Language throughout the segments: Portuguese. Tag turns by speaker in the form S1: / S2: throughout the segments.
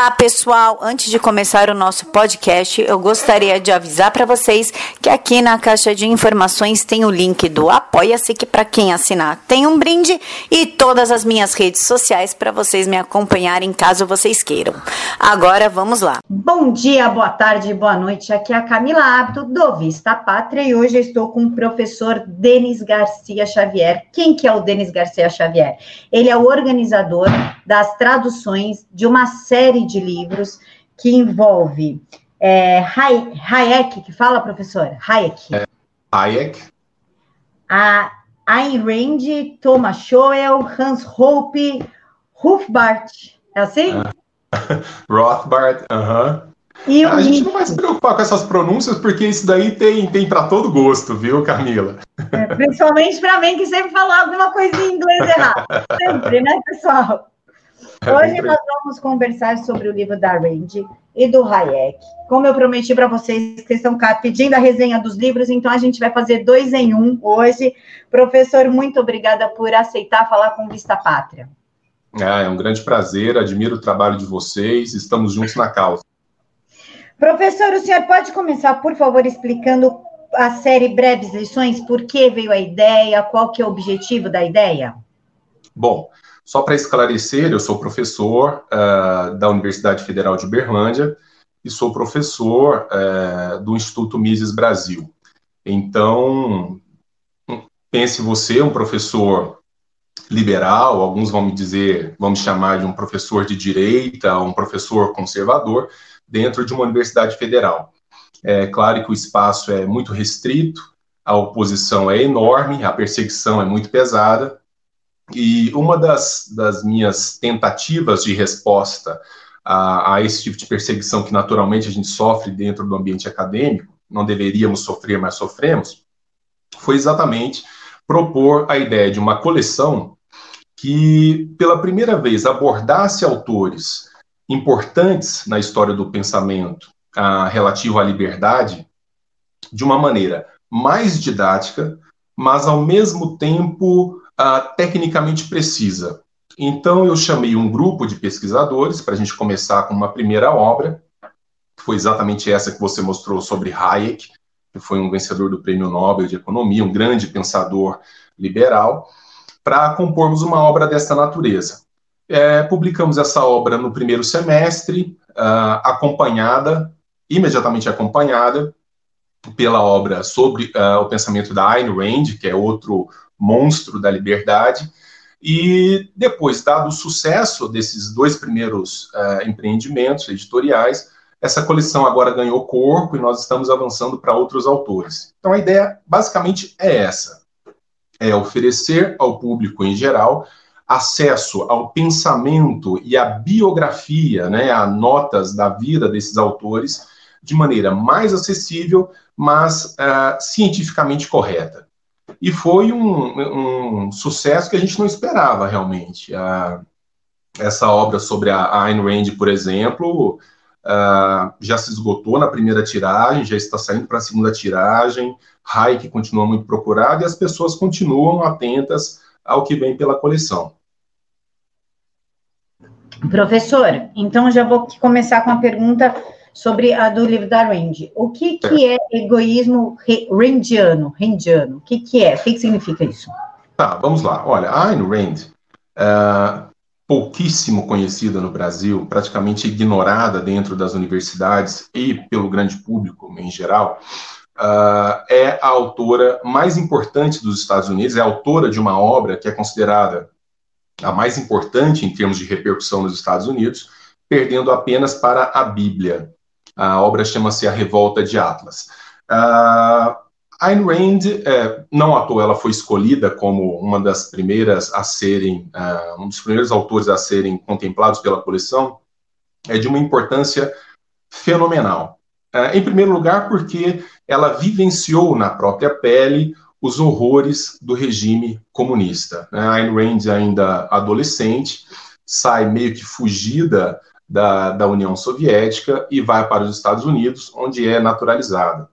S1: Olá, pessoal! Antes de começar o nosso podcast, eu gostaria de avisar para vocês que aqui na caixa de informações tem o link do Apoia-se, que para quem assinar tem um brinde, e todas as minhas redes sociais para vocês me acompanharem caso vocês queiram. Agora vamos lá.
S2: Bom dia, boa tarde, boa noite. Aqui é a Camila Abdo, do Vista Pátria, e hoje estou com o professor Denis Garcia Xavier. Quem que é o Denis Garcia Xavier? Ele é o organizador das traduções de uma série de livros que envolve é, Hayek, que fala, professor? Hayek. É,
S3: Hayek.
S2: A Ayn Rand, Thomas Schoel, Hans Hope, Rothbard. É assim? Uh,
S3: Rothbard, aham. Uh -huh. a gente não vai se preocupar com essas pronúncias, porque isso daí tem, tem para todo gosto, viu, Camila?
S2: É, principalmente para mim, que sempre fala alguma coisa em inglês errado. Sempre, né, pessoal? Hoje nós vamos conversar sobre o livro da Randy e do Hayek. Como eu prometi para vocês que estão pedindo a resenha dos livros, então a gente vai fazer dois em um hoje. Professor, muito obrigada por aceitar falar com Vista Pátria.
S3: Ah, é um grande prazer, admiro o trabalho de vocês, estamos juntos na causa.
S2: Professor, o senhor pode começar, por favor, explicando a série Breves Lições, por que veio a ideia, qual que é o objetivo da ideia?
S3: Bom, só para esclarecer, eu sou professor uh, da Universidade Federal de Uberlândia e sou professor uh, do Instituto Mises Brasil. Então, pense você, um professor liberal, alguns vão me dizer, vão me chamar de um professor de direita, um professor conservador, dentro de uma universidade federal. É claro que o espaço é muito restrito, a oposição é enorme, a perseguição é muito pesada, e uma das, das minhas tentativas de resposta a, a, esse tipo de perseguição que naturalmente a gente sofre dentro do ambiente acadêmico, não deveríamos sofrer, mas sofremos, foi exatamente propor a ideia de uma coleção que, pela primeira vez, abordasse autores importantes na história do pensamento a, relativo à liberdade de uma maneira mais didática, mas ao mesmo tempo uh, tecnicamente precisa. Então, eu chamei um grupo de pesquisadores para a gente começar com uma primeira obra, que foi exatamente essa que você mostrou sobre Hayek, que foi um vencedor do Prêmio Nobel de Economia, um grande pensador liberal, para compormos uma obra desta natureza. É, publicamos essa obra no primeiro semestre, uh, acompanhada, imediatamente acompanhada, pela obra sobre uh, o pensamento da Ayn Rand, que é outro monstro da liberdade. E depois, dado o sucesso desses dois primeiros uh, empreendimentos editoriais, essa coleção agora ganhou corpo e nós estamos avançando para outros autores. Então a ideia basicamente é essa: é oferecer ao público em geral acesso ao pensamento e à biografia, né, a notas da vida desses autores de maneira mais acessível, mas uh, cientificamente correta. E foi um, um, sucesso que a gente não esperava realmente. Uh, essa obra sobre a Ayn Rand, por exemplo, já se esgotou na primeira tiragem, já está saindo para a segunda tiragem. Hayek continua muito procurado e as pessoas continuam atentas ao que vem pela coleção.
S2: Professor, então já vou começar com a pergunta sobre a do livro da Rand. O que, que é egoísmo randiano? randiano? O que, que é? O que, que significa isso?
S3: Tá, vamos lá. Olha, a Ayn Rand, é, pouquíssimo conhecida no Brasil, praticamente ignorada dentro das universidades e pelo grande público em geral, uh, é a autora mais importante dos Estados Unidos, é autora de uma obra que é considerada a mais importante em termos de repercussão nos Estados Unidos, perdendo apenas para a Bíblia. A obra chama-se A Revolta de Atlas. Uh, Ayn Rand, é, não à toa, ela foi escolhida como uma das primeiras a serem, uh, um dos primeiros autores a serem contemplados pela coleção, é de uma importância fenomenal. Uh, em primeiro lugar, porque ela vivenciou na própria pele os horrores do regime comunista. Né? Ayn Rand, ainda adolescente, sai meio que fugida da, da União Soviética e vai para os Estados Unidos, onde é naturalizada.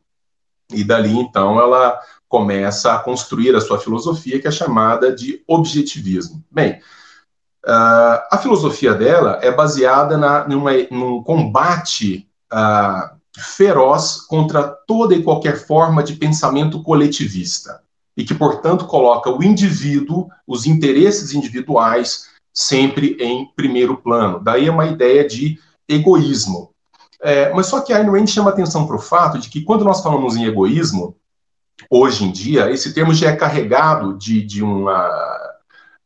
S3: E dali, então, ela começa a construir a sua filosofia, que é chamada de objetivismo. Bem, Uh, a filosofia dela é baseada na, numa, num combate uh, feroz contra toda e qualquer forma de pensamento coletivista e que, portanto, coloca o indivíduo, os interesses individuais, sempre em primeiro plano. Daí é uma ideia de egoísmo. É, mas só que a Ayn Rand chama atenção para o fato de que quando nós falamos em egoísmo, hoje em dia, esse termo já é carregado de, de uma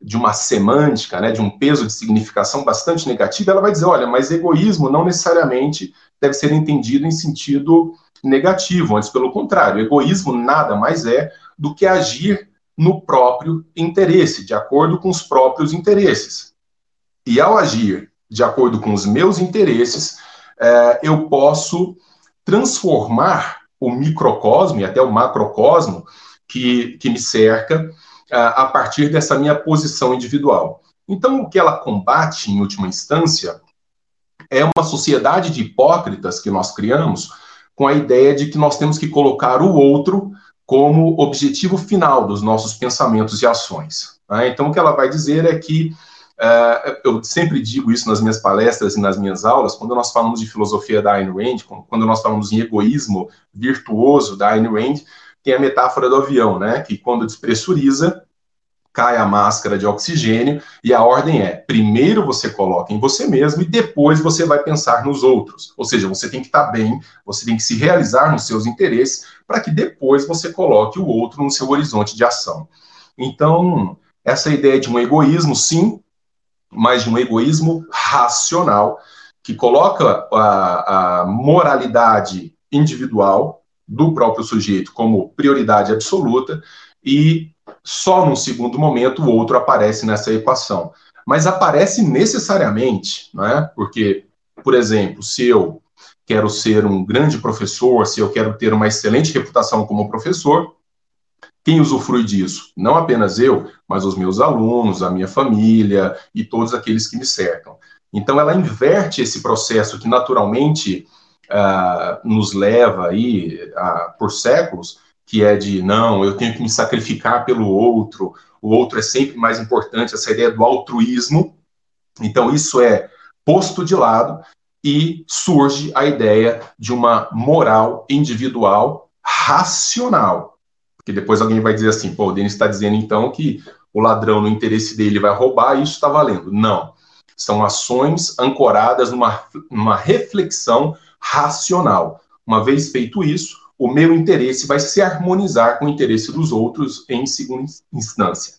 S3: de uma semântica, né, de um peso de significação bastante negativa, ela vai dizer, olha, mas egoísmo não necessariamente deve ser entendido em sentido negativo, antes pelo contrário, egoísmo nada mais é do que agir no próprio interesse, de acordo com os próprios interesses. E ao agir de acordo com os meus interesses, é, eu posso transformar o microcosmo e até o macrocosmo que, que me cerca a partir dessa minha posição individual. Então, o que ela combate, em última instância, é uma sociedade de hipócritas que nós criamos com a ideia de que nós temos que colocar o outro como objetivo final dos nossos pensamentos e ações. Né? Então, o que ela vai dizer é que, uh, eu sempre digo isso nas minhas palestras e nas minhas aulas, quando nós falamos de filosofia da Ayn Rand, quando nós falamos em egoísmo virtuoso da Ayn Rand, tem a metáfora do avião, né? Que quando despressuriza, cai a máscara de oxigênio e a ordem é: primeiro você coloca em você mesmo e depois você vai pensar nos outros. Ou seja, você tem que estar bem, você tem que se realizar nos seus interesses para que depois você coloque o outro no seu horizonte de ação. Então, essa ideia de um egoísmo, sim, mas de um egoísmo racional que coloca a, a moralidade individual do próprio sujeito como prioridade absoluta e só num segundo momento o outro aparece nessa equação. Mas aparece necessariamente, é? porque, por exemplo, se eu quero ser um grande professor, se eu quero ter uma excelente reputação como professor, quem usufrui disso? Não apenas eu, mas os meus alunos, a minha família e todos aqueles que me cercam. Então, ela inverte esse processo que naturalmente uh, nos leva aí uh, por séculos, que é de não, eu tenho que me sacrificar pelo outro, o outro é sempre mais importante, essa ideia do altruísmo. Então, isso é posto de lado e surge a ideia de uma moral individual racional. Porque depois alguém vai dizer assim, pô, o Denis está dizendo então que o ladrão, no interesse dele, vai roubar e isso está valendo. Não. São ações ancoradas numa, numa reflexão racional. Uma vez feito isso, o meu interesse vai se harmonizar com o interesse dos outros em segunda instância.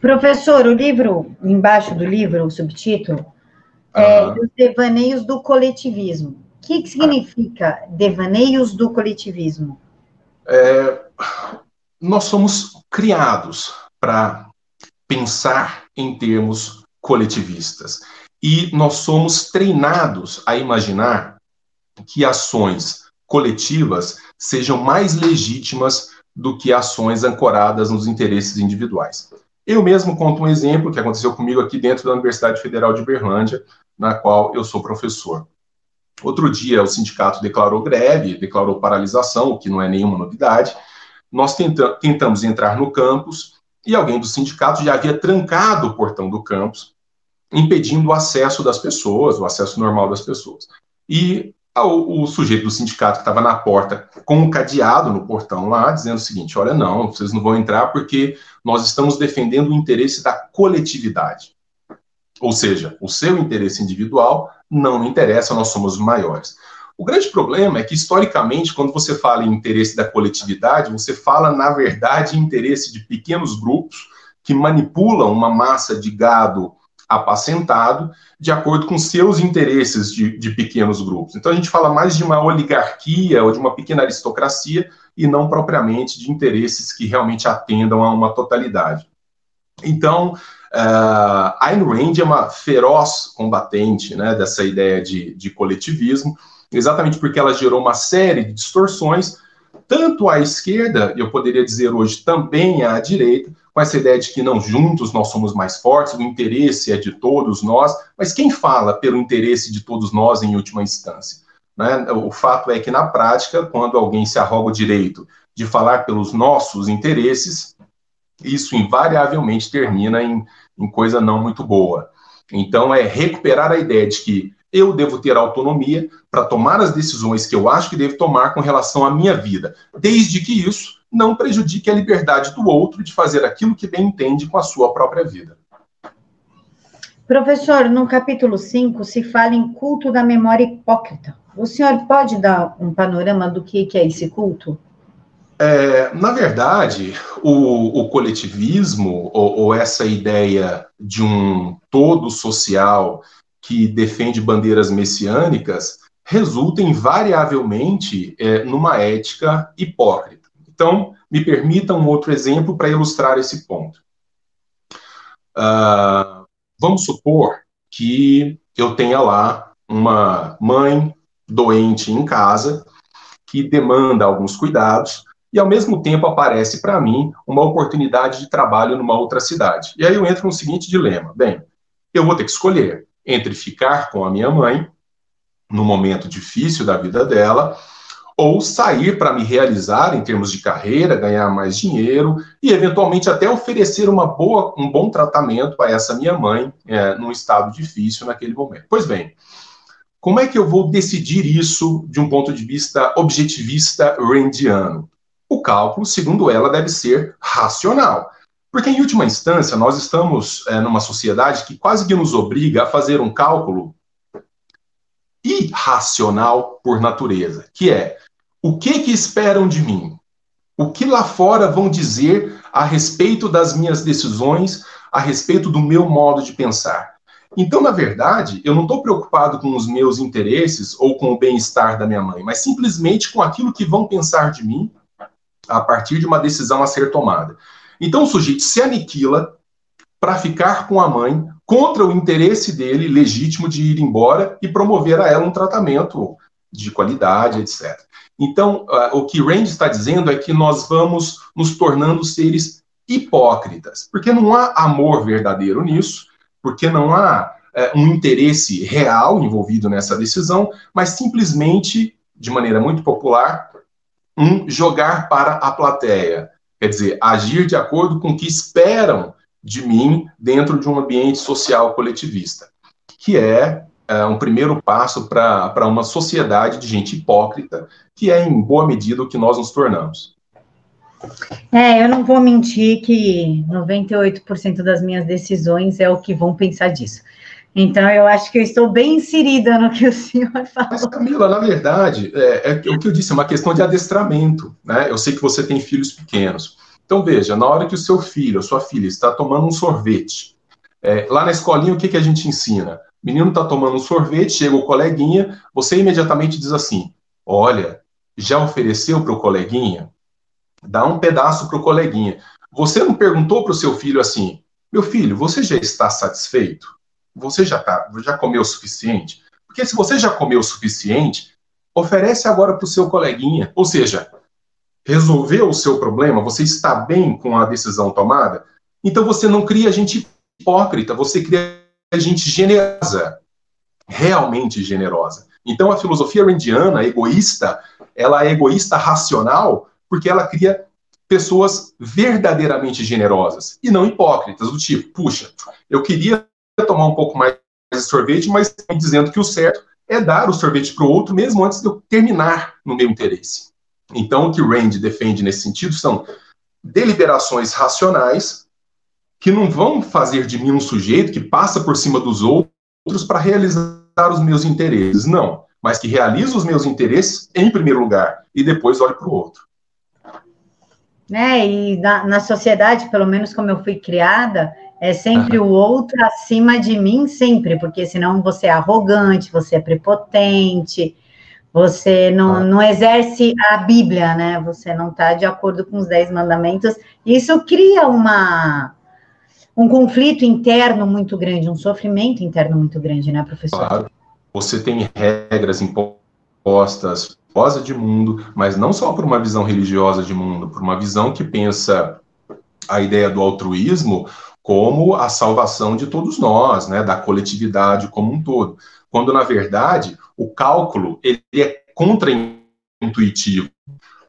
S2: Professor, o livro, embaixo do livro, o subtítulo, é Os Devaneios do Coletivismo. O que, que significa Devaneios do Coletivismo?
S3: É, nós somos criados para pensar em termos coletivistas e nós somos treinados a imaginar que ações coletivas sejam mais legítimas do que ações ancoradas nos interesses individuais. Eu mesmo conto um exemplo que aconteceu comigo aqui dentro da Universidade Federal de Berlândia, na qual eu sou professor. Outro dia, o sindicato declarou greve, declarou paralisação, o que não é nenhuma novidade. Nós tenta tentamos entrar no campus e alguém do sindicato já havia trancado o portão do campus impedindo o acesso das pessoas, o acesso normal das pessoas. E o, o sujeito do sindicato que estava na porta com um cadeado no portão lá, dizendo o seguinte: olha, não, vocês não vão entrar porque nós estamos defendendo o interesse da coletividade. Ou seja, o seu interesse individual não interessa, nós somos maiores. O grande problema é que, historicamente, quando você fala em interesse da coletividade, você fala, na verdade, em interesse de pequenos grupos que manipulam uma massa de gado apacentado de acordo com seus interesses de, de, pequenos grupos. Então a gente fala mais de uma oligarquia ou de uma pequena aristocracia e não propriamente de interesses que realmente atendam a uma totalidade. Então, uh, Ayn Rand é uma feroz combatente né, dessa ideia de, de coletivismo, exatamente porque ela gerou uma série de distorções, tanto à esquerda, eu poderia dizer hoje também à direita, com essa ideia de que não juntos nós somos mais fortes, o interesse é de todos nós, mas quem fala pelo interesse de todos nós em última instância? Né? O fato é que, na prática, quando alguém se arroga o direito de falar pelos nossos interesses, isso invariavelmente termina em, em coisa não muito boa. Então, é recuperar a ideia de que eu devo ter autonomia para tomar as decisões que eu acho que devo tomar com relação à minha vida, desde que isso não prejudique a liberdade do outro de fazer aquilo que bem entende com a sua própria vida.
S2: Professor, no capítulo 5 se fala em culto da memória hipócrita. O senhor pode dar um panorama do que é esse culto?
S3: É, na verdade, o, o coletivismo, ou, ou, essa ideia de um todo social que defende bandeiras messiânicas, resulta invariavelmente é, numa ética hipócrita. Então, me permita um outro exemplo para ilustrar esse ponto. Uh, Vamos supor que eu tenha lá uma mãe doente em casa que demanda alguns cuidados e ao mesmo tempo aparece para mim uma oportunidade de trabalho numa outra cidade. E aí eu entro no seguinte dilema: bem, eu vou ter que escolher entre ficar com a minha mãe no momento difícil da vida dela ou sair para me realizar em termos de carreira, ganhar mais dinheiro e eventualmente até oferecer uma boa, um bom tratamento a essa minha mãe é, num estado difícil naquele momento. Pois bem, como é que eu vou decidir isso de um ponto de vista objetivista randiano? O cálculo, segundo ela, deve ser racional. Porque, em última instância, nós estamos é, numa sociedade que quase que nos obriga a fazer um cálculo irracional por natureza, que é o que que esperam de mim? O que lá fora vão dizer a respeito das minhas decisões, a respeito do meu modo de pensar? Então, na verdade, eu não estou preocupado com os meus interesses ou com o bem-estar da minha mãe, mas simplesmente com aquilo que vão pensar de mim a partir de uma decisão a ser tomada. Então, o sujeito se aniquila para ficar com a mãe contra o interesse dele legítimo de ir embora e promover a ela um tratamento de qualidade, etc. Então, uh, o que Rand está dizendo é que nós vamos nos tornando seres hipócritas, porque não há amor verdadeiro nisso, porque não há uh, um interesse real envolvido nessa decisão, mas simplesmente, de maneira muito popular, um jogar para a plateia. Quer dizer, agir de acordo com o que esperam de mim dentro de um ambiente social coletivista, que é é um primeiro passo para uma sociedade de gente hipócrita, que é, em boa medida, o que nós nos tornamos.
S2: É, eu não vou mentir que 98% das minhas decisões é o que vão pensar disso. Então, eu acho que eu estou bem inserida no que o senhor falou. Mas,
S3: Camila, na verdade, é, é o que eu disse, é uma questão de adestramento. Né? Eu sei que você tem filhos pequenos. Então, veja, na hora que o seu filho, a sua filha, está tomando um sorvete, é, lá na escolinha, o que, que a gente ensina? Menino está tomando um sorvete, chega o coleguinha, você imediatamente diz assim: Olha, já ofereceu para o coleguinha? Dá um pedaço para o coleguinha. Você não perguntou para o seu filho assim: Meu filho, você já está satisfeito? Você já, tá, já comeu o suficiente? Porque se você já comeu o suficiente, oferece agora para o seu coleguinha. Ou seja, resolveu o seu problema, você está bem com a decisão tomada, então você não cria gente hipócrita, você cria gente generosa, realmente generosa. Então, a filosofia randiana, egoísta, ela é egoísta racional porque ela cria pessoas verdadeiramente generosas e não hipócritas, do tipo, puxa, eu queria tomar um pouco mais de sorvete, mas dizendo que o certo é dar o sorvete para o outro mesmo antes de eu terminar no meu interesse. Então, o que Rand defende nesse sentido são deliberações racionais que não vão fazer de mim um sujeito que passa por cima dos outros para realizar os meus interesses. Não, mas que realiza os meus interesses em primeiro lugar e depois olhe para o outro.
S2: Né, e na, na, sociedade, pelo menos como eu fui criada, é sempre o outro acima de mim, sempre, porque senão você é arrogante, você é prepotente, você não, ah. não exerce a Bíblia, né? Você não está de acordo com os dez mandamentos. Isso cria uma, um conflito interno muito grande, um sofrimento interno muito grande, né, professor? Claro.
S3: Você tem regras impostas, rosa de mundo, mas não só por uma visão religiosa de mundo, por uma visão que pensa a ideia do altruísmo como a salvação de todos nós, né, da coletividade como um todo. Quando, na verdade, o cálculo ele é contra-intuitivo.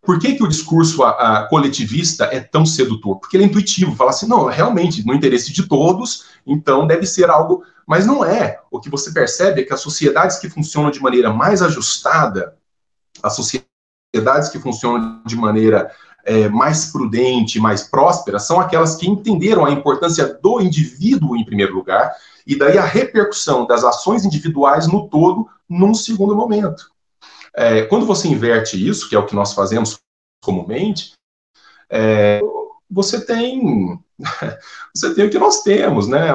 S3: Por que, que o discurso a, a, coletivista é tão sedutor? Porque ele é intuitivo, fala assim, não, realmente, no interesse de todos, então deve ser algo. Mas não é. O que você percebe é que as sociedades que funcionam de maneira mais ajustada, as sociedades que funcionam de maneira é, mais prudente, mais próspera, são aquelas que entenderam a importância do indivíduo em primeiro lugar, e daí a repercussão das ações individuais no todo num segundo momento. É, quando você inverte isso, que é o que nós fazemos comumente, é, você tem você tem o que nós temos, né?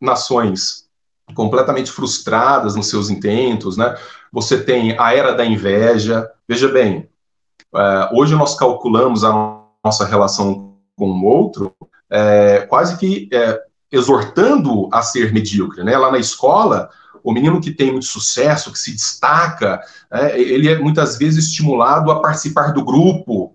S3: Nações completamente frustradas nos seus intentos, né? Você tem a era da inveja. Veja bem, uh, hoje nós calculamos a nossa relação com o outro é, quase que é, exortando a ser medíocre, né? Lá na escola, o menino que tem muito sucesso, que se destaca, é, ele é muitas vezes estimulado a participar do grupo,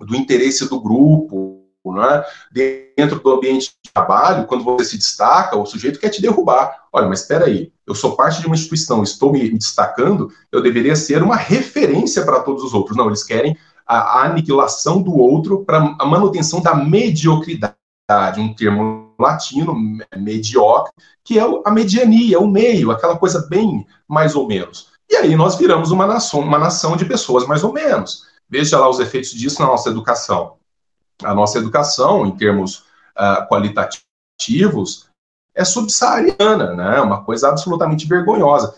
S3: do interesse do grupo, né? dentro do ambiente de trabalho, quando você se destaca, o sujeito quer te derrubar. Olha, mas espera aí, eu sou parte de uma instituição, estou me, destacando, eu deveria ser uma referência para todos os outros. Não, eles querem a aniquilação do outro para a manutenção da mediocridade, um termo latino, mediocre, que é a mediania, o meio, aquela coisa bem mais ou menos. E aí nós viramos uma nação, uma nação de pessoas mais ou menos. Veja lá os efeitos disso na nossa educação. A nossa educação, em termos uh, qualitativos, é subsaariana, né? uma coisa absolutamente vergonhosa.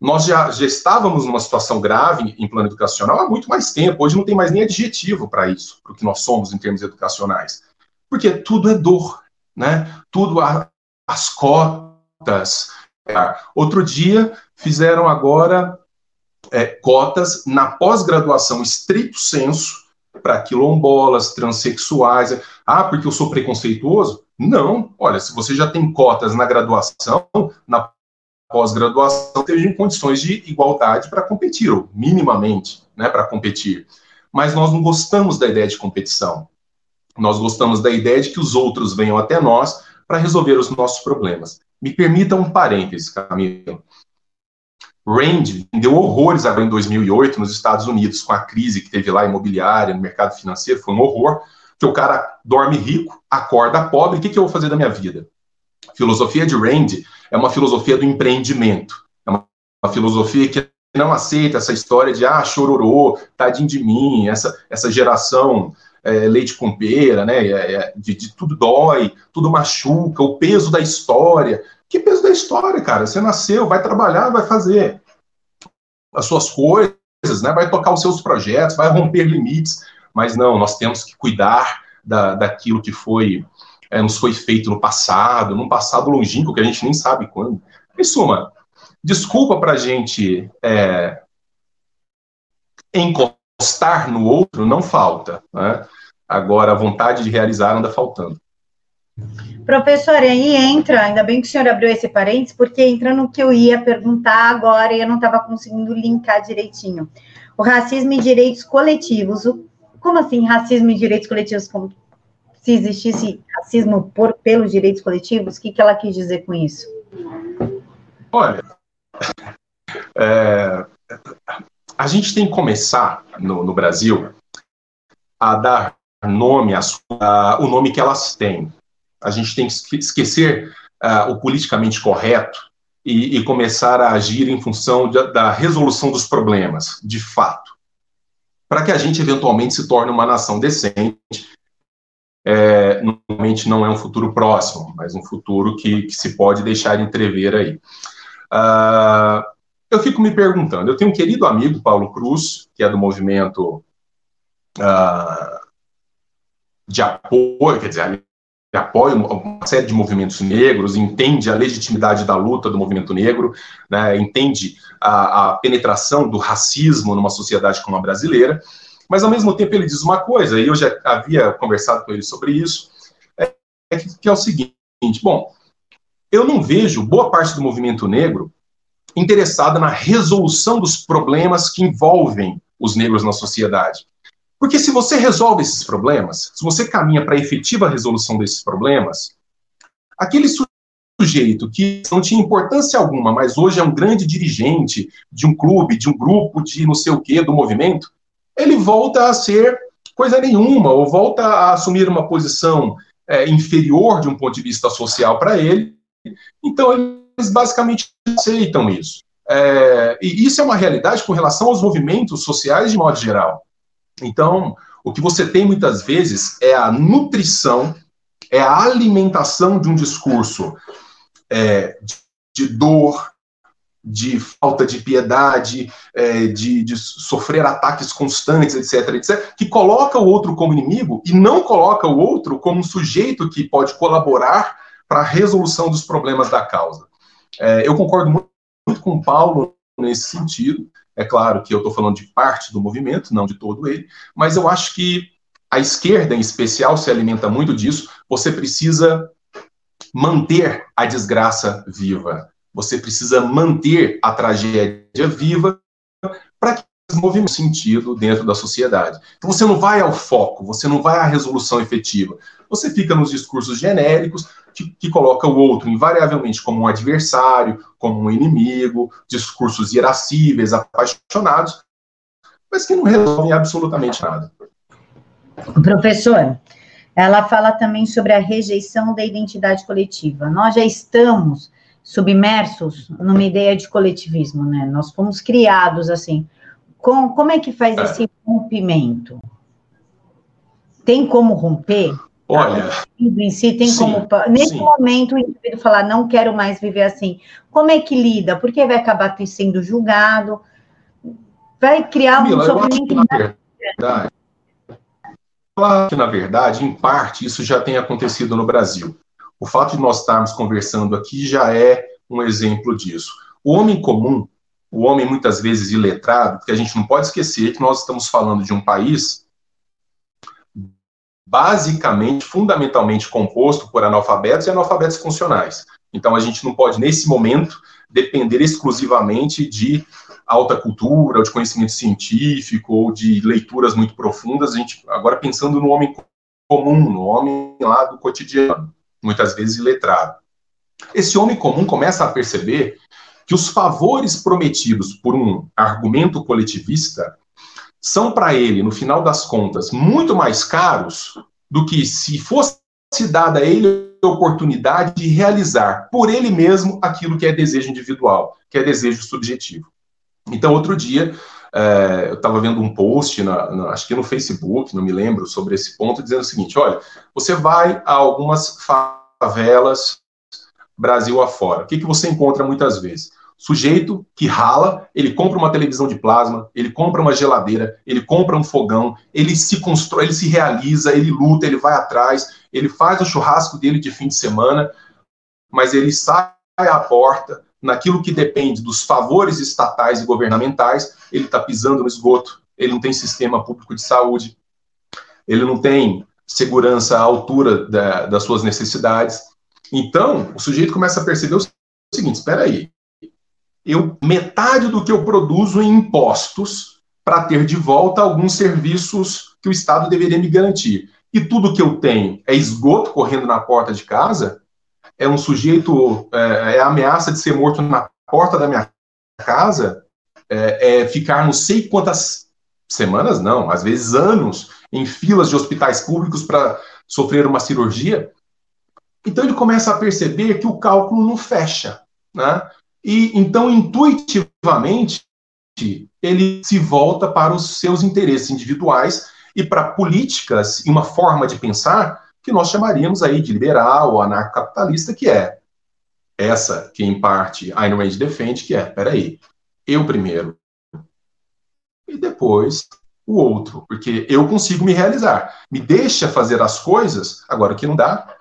S3: Nós já, já estávamos numa situação grave em plano educacional há muito mais tempo. Hoje não tem mais nem adjetivo para isso, para o que nós somos em termos educacionais. Porque tudo é dor, né? Tudo a, as cotas. É. Outro dia fizeram agora é, cotas na pós-graduação estrito senso para quilombolas, transexuais. Ah, porque eu sou preconceituoso? Não. Olha, se você já tem cotas na graduação, na pós-graduação, esteja em condições de igualdade para competir, ou minimamente, né, para competir. Mas nós não gostamos da ideia de competição. Nós gostamos da ideia de que os outros venham até nós para resolver os nossos problemas. Me permita um parêntese, Camilo. Rand deu horrores agora em 2008 nos Estados Unidos, com a crise que teve lá imobiliária, no mercado financeiro, foi um horror, que o cara dorme rico, acorda pobre, o que, que eu vou fazer da minha vida? A filosofia de Rand é uma filosofia do empreendimento, é uma, uma filosofia que não aceita essa história de, ah, chororô, tadinho de mim, essa, essa geração é, leite com pera, né? É, é, de, de, tudo dói, tudo machuca, o peso da história. Que peso da história, cara? Você nasceu, vai trabalhar, vai fazer as suas coisas, né? Vai tocar os seus projetos, vai romper limites. Mas não, nós temos que cuidar da, daquilo que foi é, nos foi feito no passado, num passado longínquo que a gente nem sabe quando. Em suma, desculpa para a gente é, encostar no outro não falta. Né? Agora, a vontade de realizar anda faltando.
S2: Professor, aí entra, ainda bem que o senhor abriu esse parênteses, porque entra no que eu ia perguntar agora e eu não estava conseguindo linkar direitinho. O racismo e direitos coletivos. Como assim, racismo e direitos coletivos? Como, se existisse racismo por, pelos direitos coletivos, o que, que ela quis dizer com isso?
S3: Olha, é, a gente tem que começar no, no Brasil a dar nome, a, a, o nome que elas têm. A gente tem que esquecer o politicamente correto e, e, começar a agir em função de, da resolução dos problemas, de fato, para que a gente eventualmente se torne uma nação decente. É, normalmente não é um futuro próximo, mas um futuro que, que se pode deixar entrever aí. Uh, eu fico me perguntando, eu tenho um querido amigo, Paulo Cruz, que é do movimento uh, de apoio, quer dizer, apoia uma série de movimentos negros, entende a legitimidade da luta do movimento negro, né, entende a, a, penetração do racismo numa sociedade como a brasileira, mas ao mesmo tempo ele diz uma coisa, e eu já havia conversado com ele sobre isso, é, é que, que é o seguinte, bom, eu não vejo boa parte do movimento negro interessada na resolução dos problemas que envolvem os negros na sociedade. Porque se você resolve esses problemas, se você caminha para a efetiva resolução desses problemas, aquele sujeito que não tinha importância alguma, mas hoje é um grande dirigente de um clube, de um grupo, de não sei o quê, do movimento, ele volta a ser coisa nenhuma, ou volta a assumir uma posição é, inferior de um ponto de vista social para ele. Então, eles basicamente aceitam isso. É, e isso é uma realidade com relação aos movimentos sociais de modo geral. Então, o que você tem muitas vezes é a nutrição, é a alimentação de um discurso é, de, de dor, de falta de piedade, é, de, de, sofrer ataques constantes, etc, etc, que coloca o outro como inimigo e não coloca o outro como um sujeito que pode colaborar para a resolução dos problemas da causa. É, eu concordo muito, com o Paulo nesse sentido. É claro que eu estou falando de parte do movimento, não de todo ele, mas eu acho que a esquerda, em especial, se alimenta muito disso. Você precisa manter a desgraça viva você precisa manter a tragédia viva para que movimento sentido dentro da sociedade. Então você não vai ao foco, você não vai à resolução efetiva. Você fica nos discursos genéricos que, que coloca o outro invariavelmente como um adversário, como um inimigo, discursos irascíveis, apaixonados, mas que não resolvem absolutamente nada.
S2: Professor, ela fala também sobre a rejeição da identidade coletiva. Nós já estamos submersos numa ideia de coletivismo, né? Nós fomos criados assim. Com, como é que faz é. esse rompimento? Tem como romper?
S3: Olha,
S2: em si tem sim, como nesse sim. momento o indivíduo falar não quero mais viver assim. Como é que lida? Porque vai acabar sendo julgado, vai criar Camila, um sofrimento.
S3: na verdade, claro que na verdade, em parte, isso já tem acontecido no Brasil. O fato de nós estarmos conversando aqui já é um exemplo disso. O homem comum, o homem muitas vezes iletrado, porque a gente não pode esquecer que nós estamos falando de um país basicamente, fundamentalmente composto por analfabetos e analfabetos funcionais. Então a gente não pode, nesse momento, depender exclusivamente de alta cultura, ou de conhecimento científico, ou de leituras muito profundas. A gente, agora pensando no homem comum, no homem lá do cotidiano muitas vezes iletrado. Esse homem comum começa a perceber que os favores prometidos por um argumento coletivista são para ele, no final das contas, muito mais caros do que se fosse dada a ele a oportunidade de realizar por ele mesmo aquilo que é desejo individual, que é desejo subjetivo. Então, outro dia, é, eu estava vendo um post, na, na, acho que no Facebook, não me lembro, sobre esse ponto, dizendo o seguinte: olha, você vai a algumas favelas, Brasil afora. O que, que você encontra muitas vezes? Sujeito que rala, ele compra uma televisão de plasma, ele compra uma geladeira, ele compra um fogão, ele se constrói, ele se realiza, ele luta, ele vai atrás, ele faz o churrasco dele de fim de semana, mas ele sai à porta, naquilo que depende dos favores estatais e governamentais, ele está pisando no esgoto, ele não tem sistema público de saúde, ele não tem segurança à altura da, das suas necessidades. Então, o sujeito começa a perceber o seguinte: espera aí, eu metade do que eu produzo em impostos para ter de volta alguns serviços que o Estado deveria me garantir. E tudo que eu tenho é esgoto correndo na porta de casa, é um sujeito, é, é ameaça de ser morto na porta da minha casa, é, é ficar não sei quantas semanas, não, às vezes anos, em filas de hospitais públicos para sofrer uma cirurgia. Então ele começa a perceber que o cálculo não fecha, né? E então intuitivamente ele se volta para os seus interesses individuais e para políticas e uma forma de pensar que nós chamaríamos aí de liberal ou anarcocapitalista, que é essa que, em parte, Ayn Rand defende, que é, peraí, eu primeiro, e depois o outro, porque eu consigo me realizar. Me deixa fazer as coisas, agora que não dá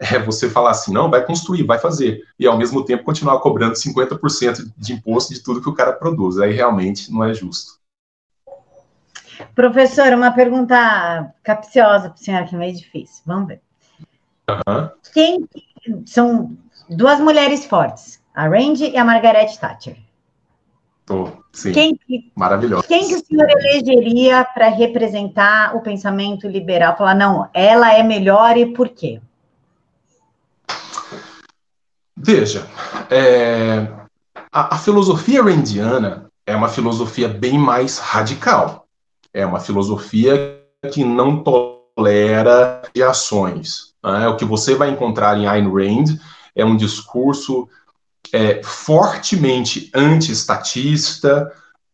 S3: é você falar assim, não, vai construir, vai fazer, e ao mesmo tempo continuar cobrando 50% de imposto de tudo que o cara produz. Aí realmente não é justo.
S2: Professor, uma pergunta capciosa para a senhora, que é meio difícil. Vamos ver. Uhum. Quem são duas mulheres fortes, a Randy e a Margaret Thatcher.
S3: Oh, sim. Quem que, Maravilhoso.
S2: Quem que o senhor elegeria para representar o pensamento liberal? Falar, não, ela é melhor e por quê?
S3: Veja, é, a, a filosofia randiana é uma filosofia bem mais radical. É uma filosofia que não tolera reações. Né? O que você vai encontrar em Ayn Rand é um discurso é, fortemente anti-estatista,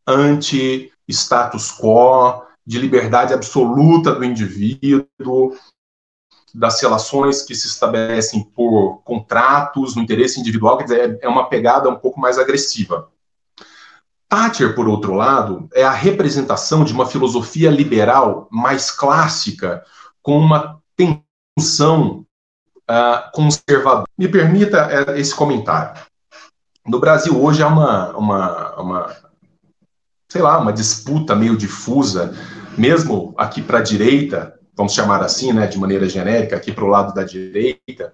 S3: anti-status quo, de liberdade absoluta do indivíduo, das relações que se estabelecem por contratos, no interesse individual, quer dizer, é uma pegada um pouco mais agressiva. Thatcher, por outro lado, é a representação de uma filosofia liberal mais clássica, com uma tensão uh, conservadora. Me permita uh, esse comentário. No Brasil, hoje, há uma, uma, uma, sei lá, uma disputa meio difusa, mesmo aqui para a direita, vamos chamar assim, né, de maneira genérica, aqui para o lado da direita,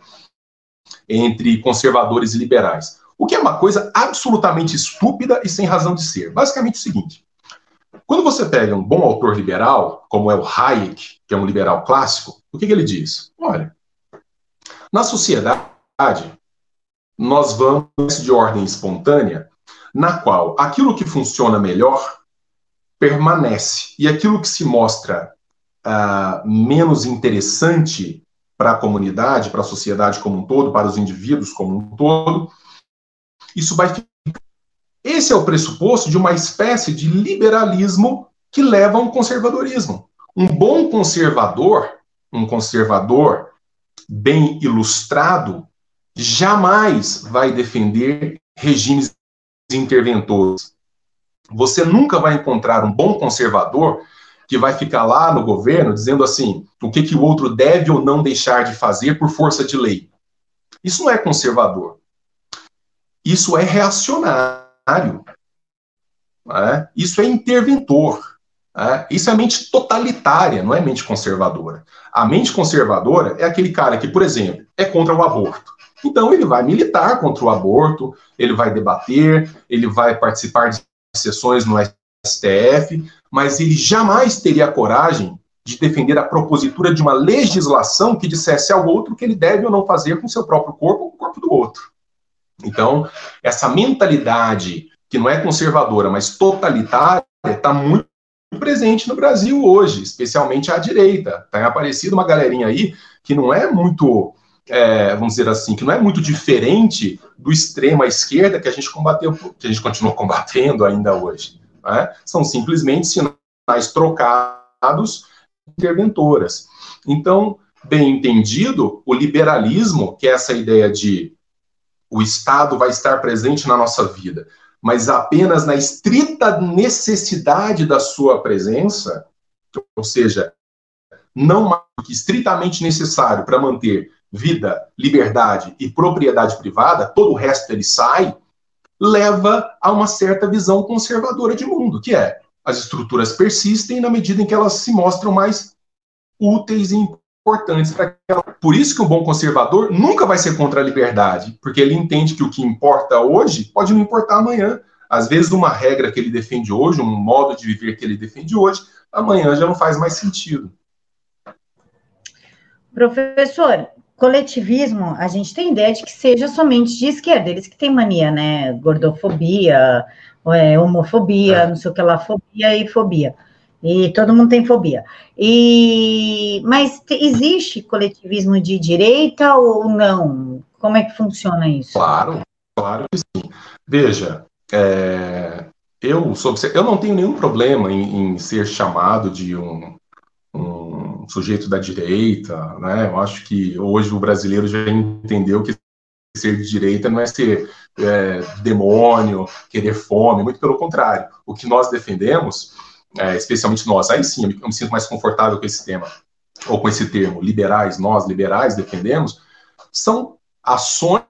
S3: entre conservadores e liberais. O que é uma coisa absolutamente estúpida e sem razão de ser. Basicamente o seguinte: quando você pega um bom autor liberal, como é o Hayek, que é um liberal clássico, o que, que ele diz? Olha, na sociedade, nós vamos de ordem espontânea, na qual aquilo que funciona melhor permanece e aquilo que se mostra uh, menos interessante para a comunidade, para a sociedade como um todo, para os indivíduos como um todo, isso vai ficar. Esse é o pressuposto de uma espécie de liberalismo que leva a um conservadorismo. Um bom conservador, um conservador bem ilustrado, jamais vai defender regimes interventores. Você nunca vai encontrar um bom conservador que vai ficar lá no governo dizendo assim, o que, que o outro deve ou não deixar de fazer por força de lei. Isso não é conservador. Isso é reacionário. Né? Isso é interventor. Né? Isso é mente totalitária, não é mente conservadora. A mente conservadora é aquele cara que, por exemplo, é contra o aborto. Então ele vai militar contra o aborto, ele vai debater, ele vai participar de sessões no STF, mas ele jamais teria a coragem de defender a propositura de uma legislação que dissesse ao outro que ele deve ou não fazer com seu próprio corpo ou com o corpo do outro. Então, essa mentalidade que não é conservadora, mas totalitária, está muito presente no Brasil hoje, especialmente à direita. Tem aparecido uma galerinha aí que não é muito, é, vamos dizer assim, que não é muito diferente do extremo à esquerda que a gente combateu, que a gente continua combatendo ainda hoje. Né? São simplesmente sinais trocados interventoras. Então, bem entendido, o liberalismo, que é essa ideia de o Estado vai estar presente na nossa vida, mas apenas na estrita necessidade da sua presença, ou seja, não mais que estritamente necessário para manter vida, liberdade e propriedade privada, todo o resto ele sai, leva a uma certa visão conservadora de mundo, que é as estruturas persistem na medida em que elas se mostram mais úteis e importantes para aquela. Por isso que o bom conservador nunca vai ser contra a liberdade, porque ele entende que o que importa hoje pode não importar amanhã. Às vezes, uma regra que ele defende hoje, um modo de viver que ele defende hoje, amanhã já não faz mais sentido.
S2: Professor, coletivismo, a gente tem ideia de que seja somente de esquerda, eles que têm mania, né? Gordofobia, é, homofobia, é. não sei o que lá, fobia e fobia. E todo mundo tem fobia. E mas te, existe coletivismo de direita ou não? Como é que funciona isso?
S3: Claro, claro que sim. Veja, é, eu sou, eu não tenho nenhum problema em, em ser chamado de um, um, sujeito da direita, né? Eu acho que hoje o brasileiro já entendeu que ser de direita não é ser é, demônio, querer fome, muito pelo contrário. O que nós defendemos é, especialmente nós, aí sim, eu me sinto mais confortável com esse tema, ou com esse termo, liberais, nós liberais defendemos, são ações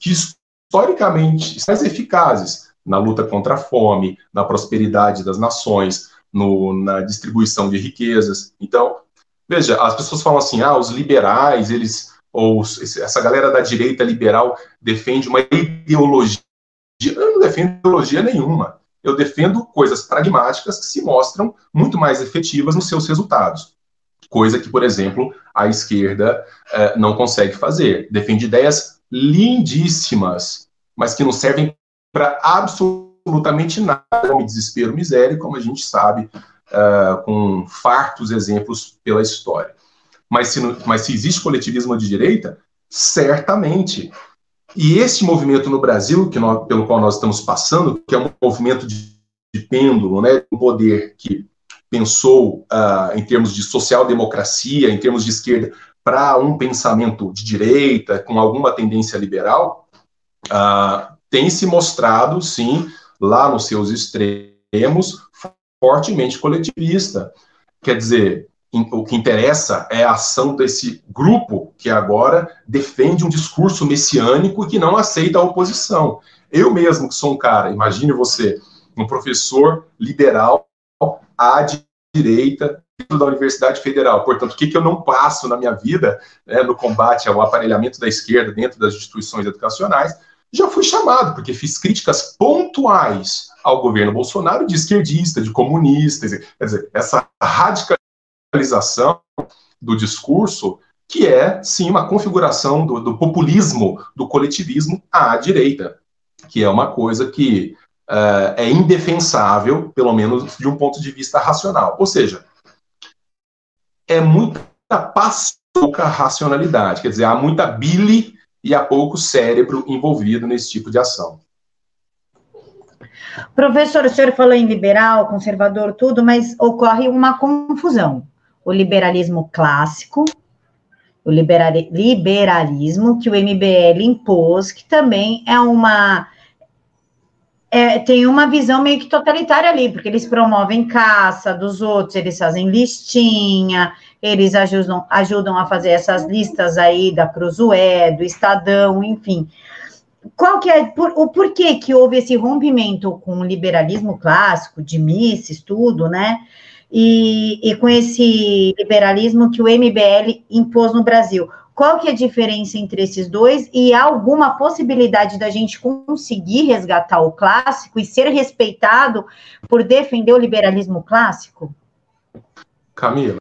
S3: que historicamente são mais eficazes na luta contra a fome, na prosperidade das nações, no, na distribuição de riquezas. Então, veja, as pessoas falam assim, ah, os liberais, eles, ou essa galera da direita liberal defende uma ideologia. Eu não defendo ideologia nenhuma eu defendo coisas pragmáticas que se mostram muito mais efetivas nos seus resultados. Coisa que, por exemplo, a esquerda eh, não consegue fazer. Defende ideias lindíssimas, mas que não servem para absolutamente nada, como desespero, miséria, como a gente sabe uh, com fartos exemplos pela história. Mas se, mas se existe coletivismo de direita, certamente. E esse movimento no Brasil, que nós, pelo qual nós estamos passando, que é um movimento de, de pêndulo, né, um poder que pensou uh, em termos de social-democracia, em termos de esquerda, para um pensamento de direita, com alguma tendência liberal, uh, tem se mostrado, sim, lá nos seus extremos, fortemente coletivista. Quer dizer, o que interessa é a ação desse grupo que agora defende um discurso messiânico e que não aceita a oposição. Eu mesmo, que sou um cara, imagine você, um professor liberal à direita da Universidade Federal. Portanto, o que, que eu não passo na minha vida né, no combate ao aparelhamento da esquerda dentro das instituições educacionais, já fui chamado, porque fiz críticas pontuais ao governo Bolsonaro de esquerdista, de comunista, quer dizer, essa radicalização do discurso que é, sim, uma configuração do, do populismo, do coletivismo à direita, que é uma coisa que uh, é indefensável, pelo menos de um ponto de vista racional. Ou seja, é muita pouca racionalidade, quer dizer, há muita bile e há pouco cérebro envolvido nesse tipo de ação.
S2: Professor, o senhor falou em liberal, conservador, tudo, mas ocorre uma confusão. O liberalismo clássico, o liberalismo que o MBL impôs, que também é uma é, tem uma visão meio que totalitária ali, porque eles promovem caça dos outros, eles fazem listinha, eles ajudam, ajudam a fazer essas listas aí da Cruzoé, do Estadão, enfim. Qual que é por, o porquê que houve esse rompimento com o liberalismo clássico, de Mises, tudo, né? E, e com esse liberalismo que o MBL impôs no Brasil. Qual que é a diferença entre esses dois e há alguma possibilidade da gente conseguir resgatar o clássico e ser respeitado por defender o liberalismo clássico?
S3: Camila,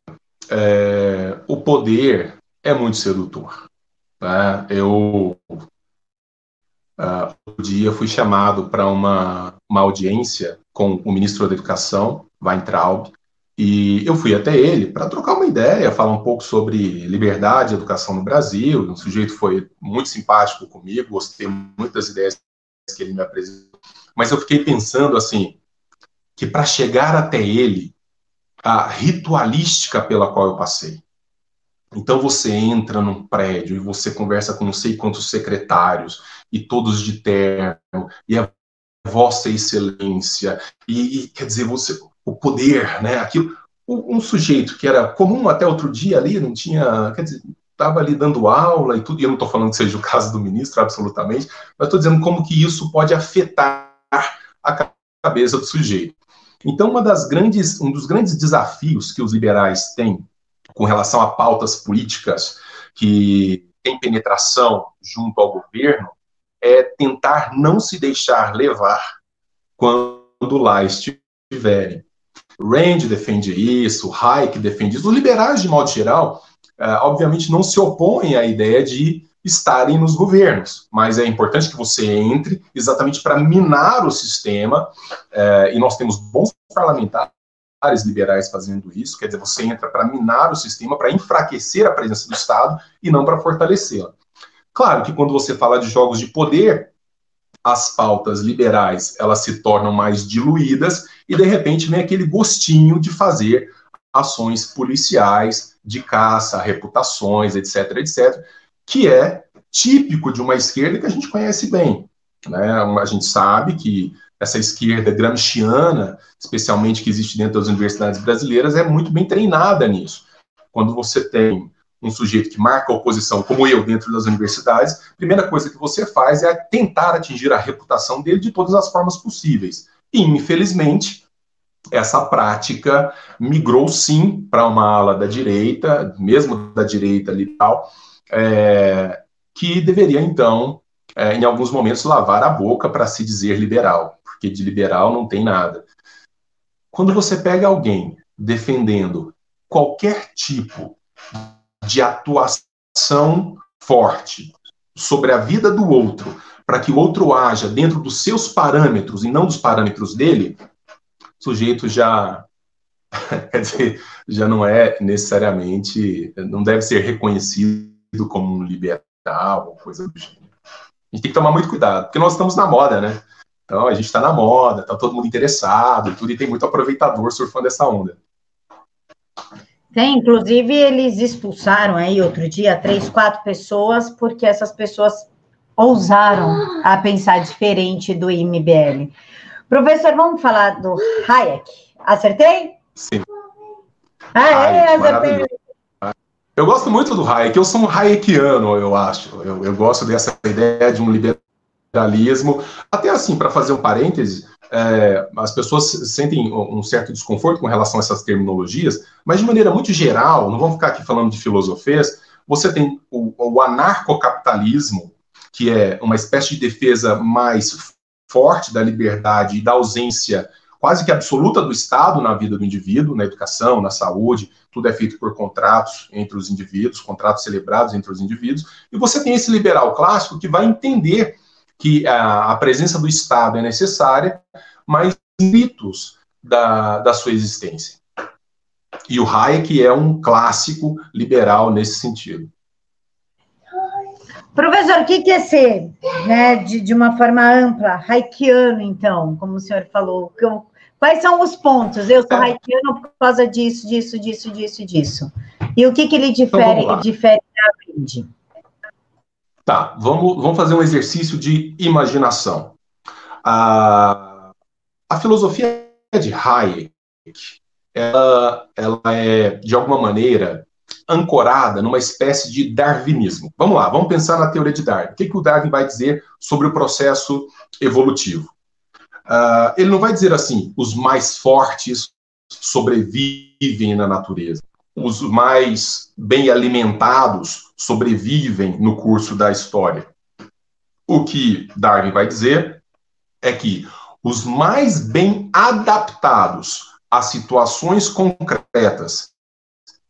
S3: é, o poder é muito sedutor. Né? Eu uh, um dia fui chamado para uma, uma audiência com o ministro da Educação, Weintraub, e eu fui até ele para trocar uma ideia, falar um pouco sobre liberdade e educação no Brasil. O sujeito foi muito simpático comigo, gostei muito das ideias que ele me apresentou. Mas eu fiquei pensando assim, que para chegar até ele, a ritualística pela qual eu passei. Então você entra num prédio e você conversa com não sei quantos secretários e todos de terno e a Vossa Excelência e, e quer dizer você o poder, né? Aquilo, um sujeito que era comum até outro dia ali, não tinha, quer dizer, estava ali dando aula e tudo, e eu não estou falando que seja o caso do ministro, absolutamente, mas estou dizendo como que isso pode afetar a cabeça do sujeito. Então, uma das grandes, um dos grandes desafios que os liberais têm com relação a pautas políticas que têm penetração junto ao governo é tentar não se deixar levar quando lá estiverem. Rand defende isso, Hayek defende isso. Os liberais, de modo geral, uh, obviamente não se opõem à ideia de estarem nos governos, mas é importante que você entre exatamente para minar o sistema, uh, e nós temos bons parlamentares liberais fazendo isso, quer dizer, você entra para minar o sistema, para enfraquecer a presença do Estado e não para fortalecê-la. Claro que quando você fala de jogos de poder, as pautas liberais elas se tornam mais diluídas e de repente vem aquele gostinho de fazer ações policiais, de caça, reputações, etc, etc, que é típico de uma esquerda que a gente conhece bem. Né? A gente sabe que essa esquerda gramsciana, especialmente que existe dentro das universidades brasileiras, é muito bem treinada nisso. Quando você tem um sujeito que marca a oposição, como eu, dentro das universidades, a primeira coisa que você faz é tentar atingir a reputação dele de todas as formas possíveis. E, infelizmente, essa prática migrou sim para uma ala da direita, mesmo da direita liberal, é, que deveria então, é, em alguns momentos, lavar a boca para se dizer liberal, porque de liberal não tem nada. Quando você pega alguém defendendo qualquer tipo de atuação forte sobre a vida do outro, para que o outro haja dentro dos seus parâmetros e não dos parâmetros dele, o sujeito já quer dizer, já não é necessariamente, não deve ser reconhecido como um liberal ou coisa do gênero. A gente tem que tomar muito cuidado, porque nós estamos na moda, né? Então a gente está na moda, está todo mundo interessado, tudo, e tem muito aproveitador surfando essa onda.
S2: Tem, inclusive eles expulsaram aí outro dia três, quatro pessoas, porque essas pessoas ousaram a pensar diferente do IMBL. Professor, vamos falar do Hayek. Acertei?
S3: Sim.
S2: Ah, é, acertei.
S3: Eu gosto muito do Hayek, eu sou um Hayekiano, eu acho. Eu, eu gosto dessa ideia de um liberalismo. Até assim, para fazer um parêntese, é, as pessoas sentem um certo desconforto com relação a essas terminologias, mas de maneira muito geral, não vamos ficar aqui falando de filosofias, você tem o, o anarcocapitalismo, que é uma espécie de defesa mais forte da liberdade e da ausência quase que absoluta do Estado na vida do indivíduo, na educação, na saúde, tudo é feito por contratos entre os indivíduos, contratos celebrados entre os indivíduos, e você tem esse liberal clássico que vai entender que a, a presença do Estado é necessária, mas mitos da, da sua existência. E o Hayek é um clássico liberal nesse sentido.
S2: Professor, o que é ser, né, de, de uma forma ampla, haikiano, então, como o senhor falou? Quais são os pontos? Eu sou é. haikiano por causa disso, disso, disso, disso, disso. E o que, que ele difere, então, difere da Wind?
S3: Tá, vamos, vamos fazer um exercício de imaginação. A, a filosofia de Hayek, ela, ela é, de alguma maneira, ancorada numa espécie de darwinismo. Vamos lá, vamos pensar na teoria de Darwin. O que, que o Darwin vai dizer sobre o processo evolutivo? Uh, ele não vai dizer assim, os mais fortes sobrevivem na natureza, os mais bem alimentados sobrevivem no curso da história. O que Darwin vai dizer é que os mais bem adaptados a situações concretas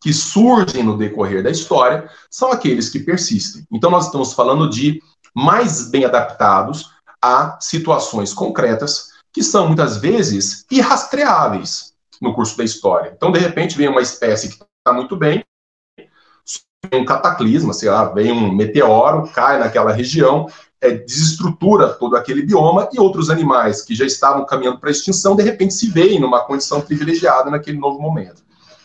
S3: que surgem no decorrer da história são aqueles que persistem. Então, nós estamos falando de mais bem adaptados a situações concretas que são muitas vezes irrastreáveis no curso da história. Então, de repente, vem uma espécie que está muito bem, um cataclisma, sei lá, vem um meteoro, cai naquela região, é, desestrutura todo aquele bioma e outros animais que já estavam caminhando para a extinção, de repente se veem numa condição privilegiada naquele novo momento.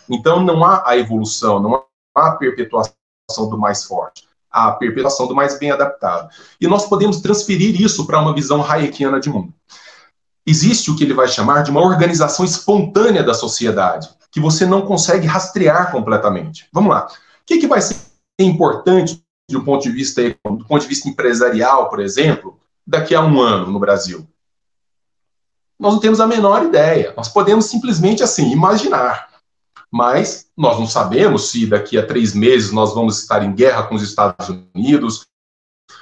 S3: Então, não há a evolução, não há a perpetuação do mais forte, a perpetuação do mais bem adaptado. E nós podemos transferir isso para uma visão hayekiana de mundo. Existe o que ele vai chamar de uma organização espontânea da sociedade, que você não consegue rastrear completamente. Vamos lá. O que, que vai ser importante do ponto de vista do ponto de vista empresarial, por exemplo, daqui a um ano no Brasil? Nós não temos a menor ideia. Nós podemos simplesmente assim imaginar mas nós não sabemos se daqui a três meses nós vamos estar em guerra com os Estados Unidos,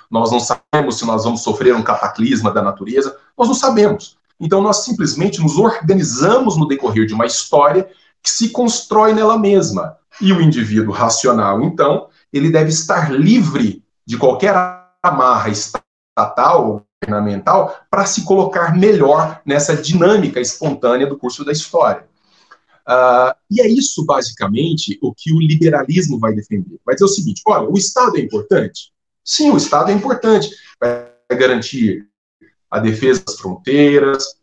S3: nós não sabemos se nós vamos sofrer um cataclisma da natureza, nós não sabemos. Então nós simplesmente nos organizamos no decorrer de uma história que se constrói nela mesma. E o indivíduo racional, então, ele deve estar livre de qualquer amarra estatal ou governamental para se colocar melhor nessa dinâmica espontânea do curso da história. Uh, e é isso, basicamente, o que o liberalismo vai defender. Vai dizer o seguinte: olha, o Estado é importante? Sim, o Estado é importante. Vai garantir a defesa das fronteiras,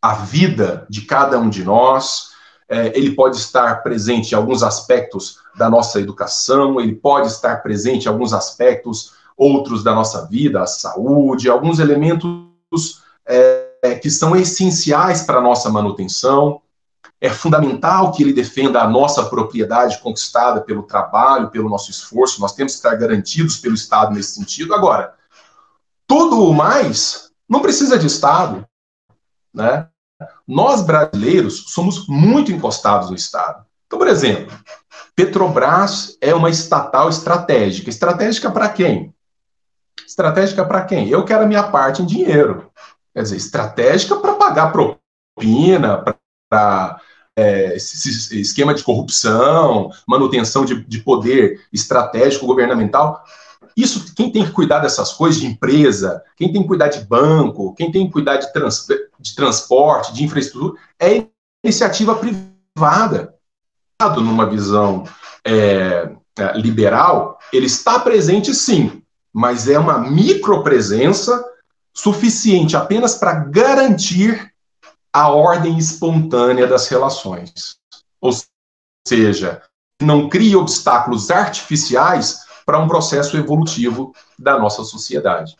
S3: a vida de cada um de nós. É, ele pode estar presente em alguns aspectos da nossa educação, ele pode estar presente em alguns aspectos outros da nossa vida, a saúde, alguns elementos é, que são essenciais para a nossa manutenção é fundamental que ele defenda a nossa propriedade conquistada pelo trabalho, pelo nosso esforço, nós temos que estar garantidos pelo Estado nesse sentido. Agora, tudo o mais não precisa de Estado, né? Nós brasileiros somos muito encostados no Estado. Então, por exemplo, Petrobras é uma estatal estratégica. Estratégica para quem? Estratégica para quem? Eu quero a minha parte em dinheiro. Quer dizer, estratégica para pagar propina, para é, esse esquema de corrupção, manutenção de, de poder estratégico governamental. Isso, quem tem que cuidar dessas coisas de empresa, quem tem que cuidar de banco, quem tem que cuidar de, trans, de transporte, de infraestrutura, é iniciativa privada. Numa visão é, é, liberal, ele está presente sim, mas é uma micropresença suficiente apenas para garantir a ordem espontânea das relações. Ou seja, não cria obstáculos artificiais para um processo evolutivo da nossa sociedade.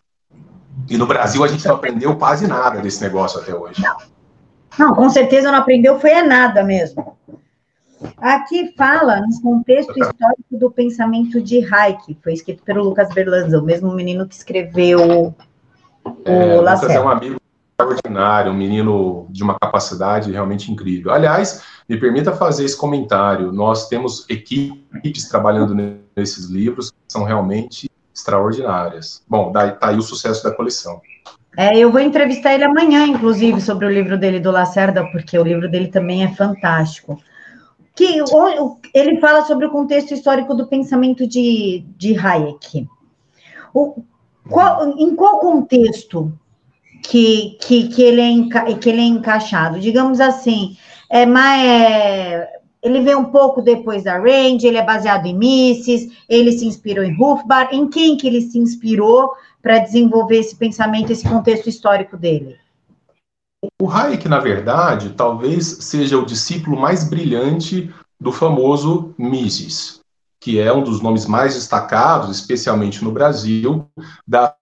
S3: E no Brasil a gente não aprendeu quase nada desse negócio até hoje.
S2: Não, com certeza não aprendeu, foi a nada mesmo. Aqui fala no contexto histórico do pensamento de Hayek, foi escrito pelo Lucas Berlanza, o mesmo menino que escreveu o
S3: é, Lucas é um amigo extraordinário, um menino de uma capacidade realmente incrível. Aliás, me permita fazer esse comentário. Nós temos equipes trabalhando nesses livros que são realmente extraordinárias. Bom, daí tá aí o sucesso da coleção.
S2: É, eu vou entrevistar ele amanhã, inclusive, sobre o livro dele do Lacerda, porque o livro dele também é fantástico. Que ele fala sobre o contexto histórico do pensamento de, de Hayek. O, qual, em qual contexto que, que, que, ele é, que ele é encaixado? Digamos assim, é mais. É, ele vem um pouco depois da Range, ele é baseado em Mises, ele se inspirou em Hofbauer. Em quem que ele se inspirou para desenvolver esse pensamento, esse contexto histórico dele?
S3: O Hayek, na verdade, talvez seja o discípulo mais brilhante do famoso Mises que é um dos nomes mais destacados, especialmente no Brasil, da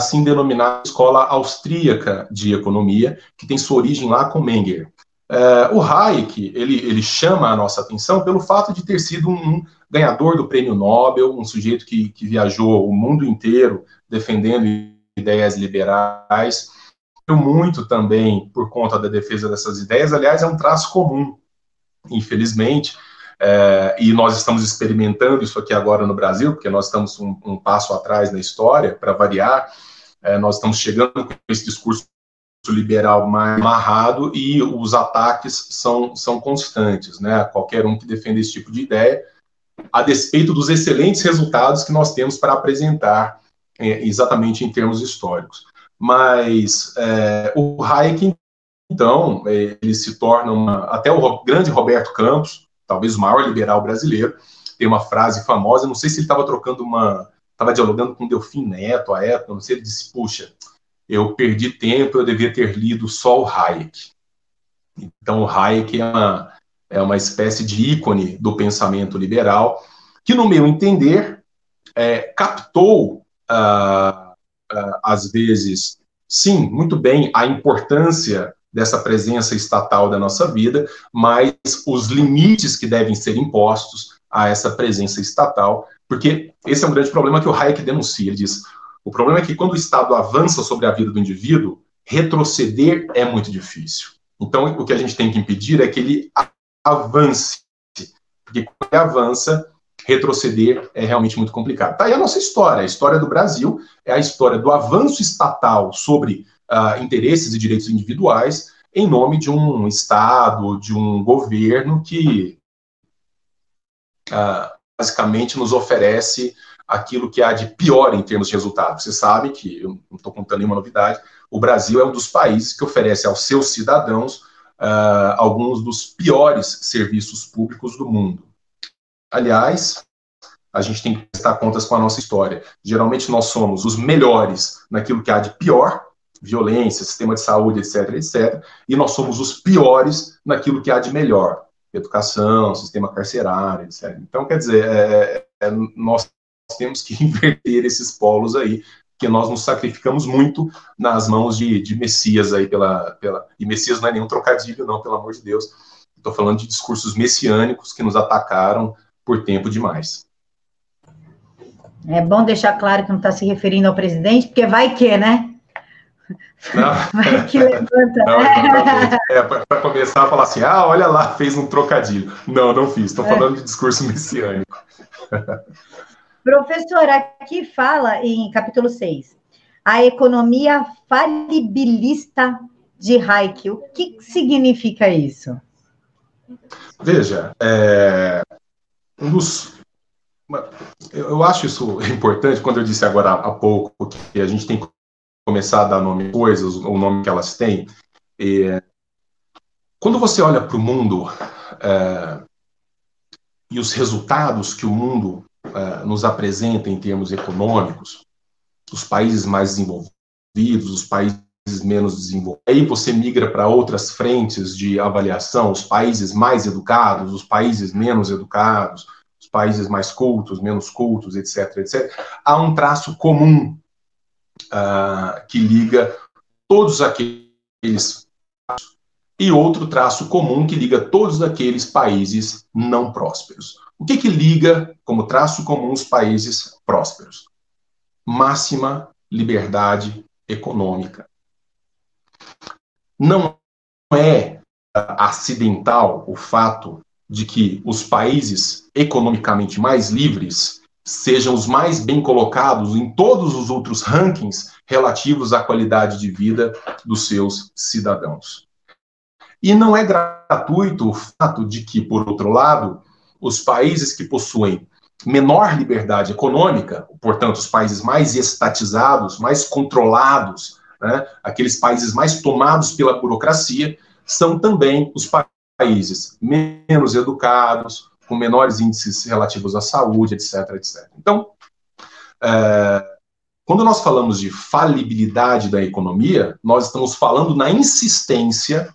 S3: assim denominada Escola Austríaca de Economia, que tem sua origem lá com Menger. Uh, o Hayek, ele, ele chama a nossa atenção pelo fato de ter sido um, um ganhador do prêmio Nobel, um sujeito que, que viajou o mundo inteiro defendendo ideias liberais, muito também por conta da defesa dessas ideias, aliás, é um traço comum, infelizmente, é, e nós estamos experimentando isso aqui agora no Brasil, porque nós estamos um, um passo atrás na história, para variar. É, nós estamos chegando com esse discurso liberal mais amarrado e os ataques são, são constantes, né? Qualquer um que defenda esse tipo de ideia, a despeito dos excelentes resultados que nós temos para apresentar é, exatamente em termos históricos. Mas é, o Hayek, então, é, ele se torna uma, até o grande Roberto Campos, talvez o maior liberal brasileiro, tem uma frase famosa, não sei se ele estava trocando uma, estava dialogando com Delfim Neto à época, não sei, ele disse, puxa, eu perdi tempo, eu devia ter lido só o Hayek. Então, o Hayek é uma, é uma espécie de ícone do pensamento liberal, que, no meu entender, é, captou, ah, ah, às vezes, sim, muito bem, a importância dessa presença estatal da nossa vida, mas os limites que devem ser impostos a essa presença estatal, porque esse é um grande problema que o Hayek denuncia. Ele diz: o problema é que quando o Estado avança sobre a vida do indivíduo, retroceder é muito difícil. Então, o que a gente tem que impedir é que ele avance, porque quando ele avança, retroceder é realmente muito complicado. Tá aí a nossa história. A história do Brasil é a história do avanço estatal sobre uh, interesses e direitos individuais em nome de um Estado, de um governo que uh, basicamente nos oferece aquilo que há de pior em termos de resultados. Você sabe que, eu não estou contando nenhuma novidade, o Brasil é um dos países que oferece aos seus cidadãos uh, alguns dos piores serviços públicos do mundo. Aliás, a gente tem que prestar contas com a nossa história. Geralmente nós somos os melhores naquilo que há de pior violência, sistema de saúde, etc, etc, e nós somos os piores naquilo que há de melhor, educação, sistema carcerário, etc. Então, quer dizer, é, é, é nós temos que inverter esses polos aí, que nós nos sacrificamos muito nas mãos de, de Messias aí pela, pela... E Messias não é nenhum trocadilho, não, pelo amor de Deus. Estou falando de discursos messiânicos que nos atacaram por tempo demais.
S2: É bom deixar claro que não está se referindo ao presidente, porque vai que, né?
S3: Não. Que levanta. Não, né? é, para começar a falar assim, ah, olha lá, fez um trocadilho. Não, não fiz, estou é. falando de discurso messiânico.
S2: Professor, aqui fala em capítulo 6, a economia falibilista de Hayek. O que significa isso?
S3: Veja, é, um dos eu acho isso importante quando eu disse agora há pouco que a gente tem começar a dar nome a coisas, o nome que elas têm. quando você olha para o mundo é, e os resultados que o mundo é, nos apresenta em termos econômicos, os países mais desenvolvidos, os países menos desenvolvidos. Aí você migra para outras frentes de avaliação, os países mais educados, os países menos educados, os países mais cultos, menos cultos, etc, etc. Há um traço comum uh, que liga todos aqueles e outro traço comum que liga todos aqueles países não prósperos. O que, que liga como traço comum os países prósperos? Máxima liberdade econômica. Não é acidental o fato de que os países economicamente mais livres sejam os mais bem colocados em todos os outros rankings relativos à qualidade de vida dos seus cidadãos. E não é gratuito o fato de que, por outro lado, os países que possuem menor liberdade econômica, portanto, os países mais estatizados, mais controlados, né, aqueles países mais tomados pela burocracia, são também os países menos educados, com menores índices relativos à saúde, etc. etc. Então, é, quando nós falamos de falibilidade da economia, nós estamos falando na insistência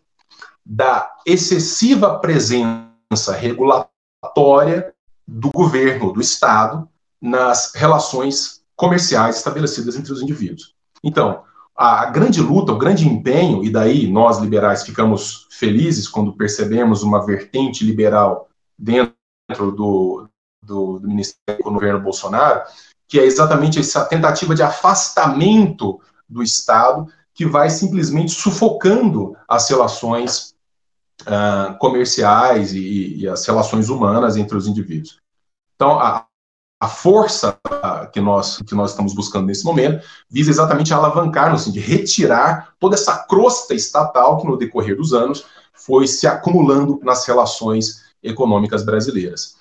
S3: da excessiva presença regulatória do governo, do Estado, nas relações comerciais estabelecidas entre os indivíduos. Então, a grande luta, o grande empenho, e daí nós liberais ficamos felizes quando percebemos uma vertente liberal dentro do, do, do Ministério do governo Bolsonaro, que é exatamente essa tentativa de afastamento do Estado que vai simplesmente sufocando as relações uh, comerciais e, e, as relações humanas entre os indivíduos. Então, a, a força uh, que, nós, que nós estamos buscando nesse momento visa exatamente alavancar, no sentido de retirar toda essa crosta estatal que, no decorrer dos anos, foi se acumulando nas relações econômicas brasileiras.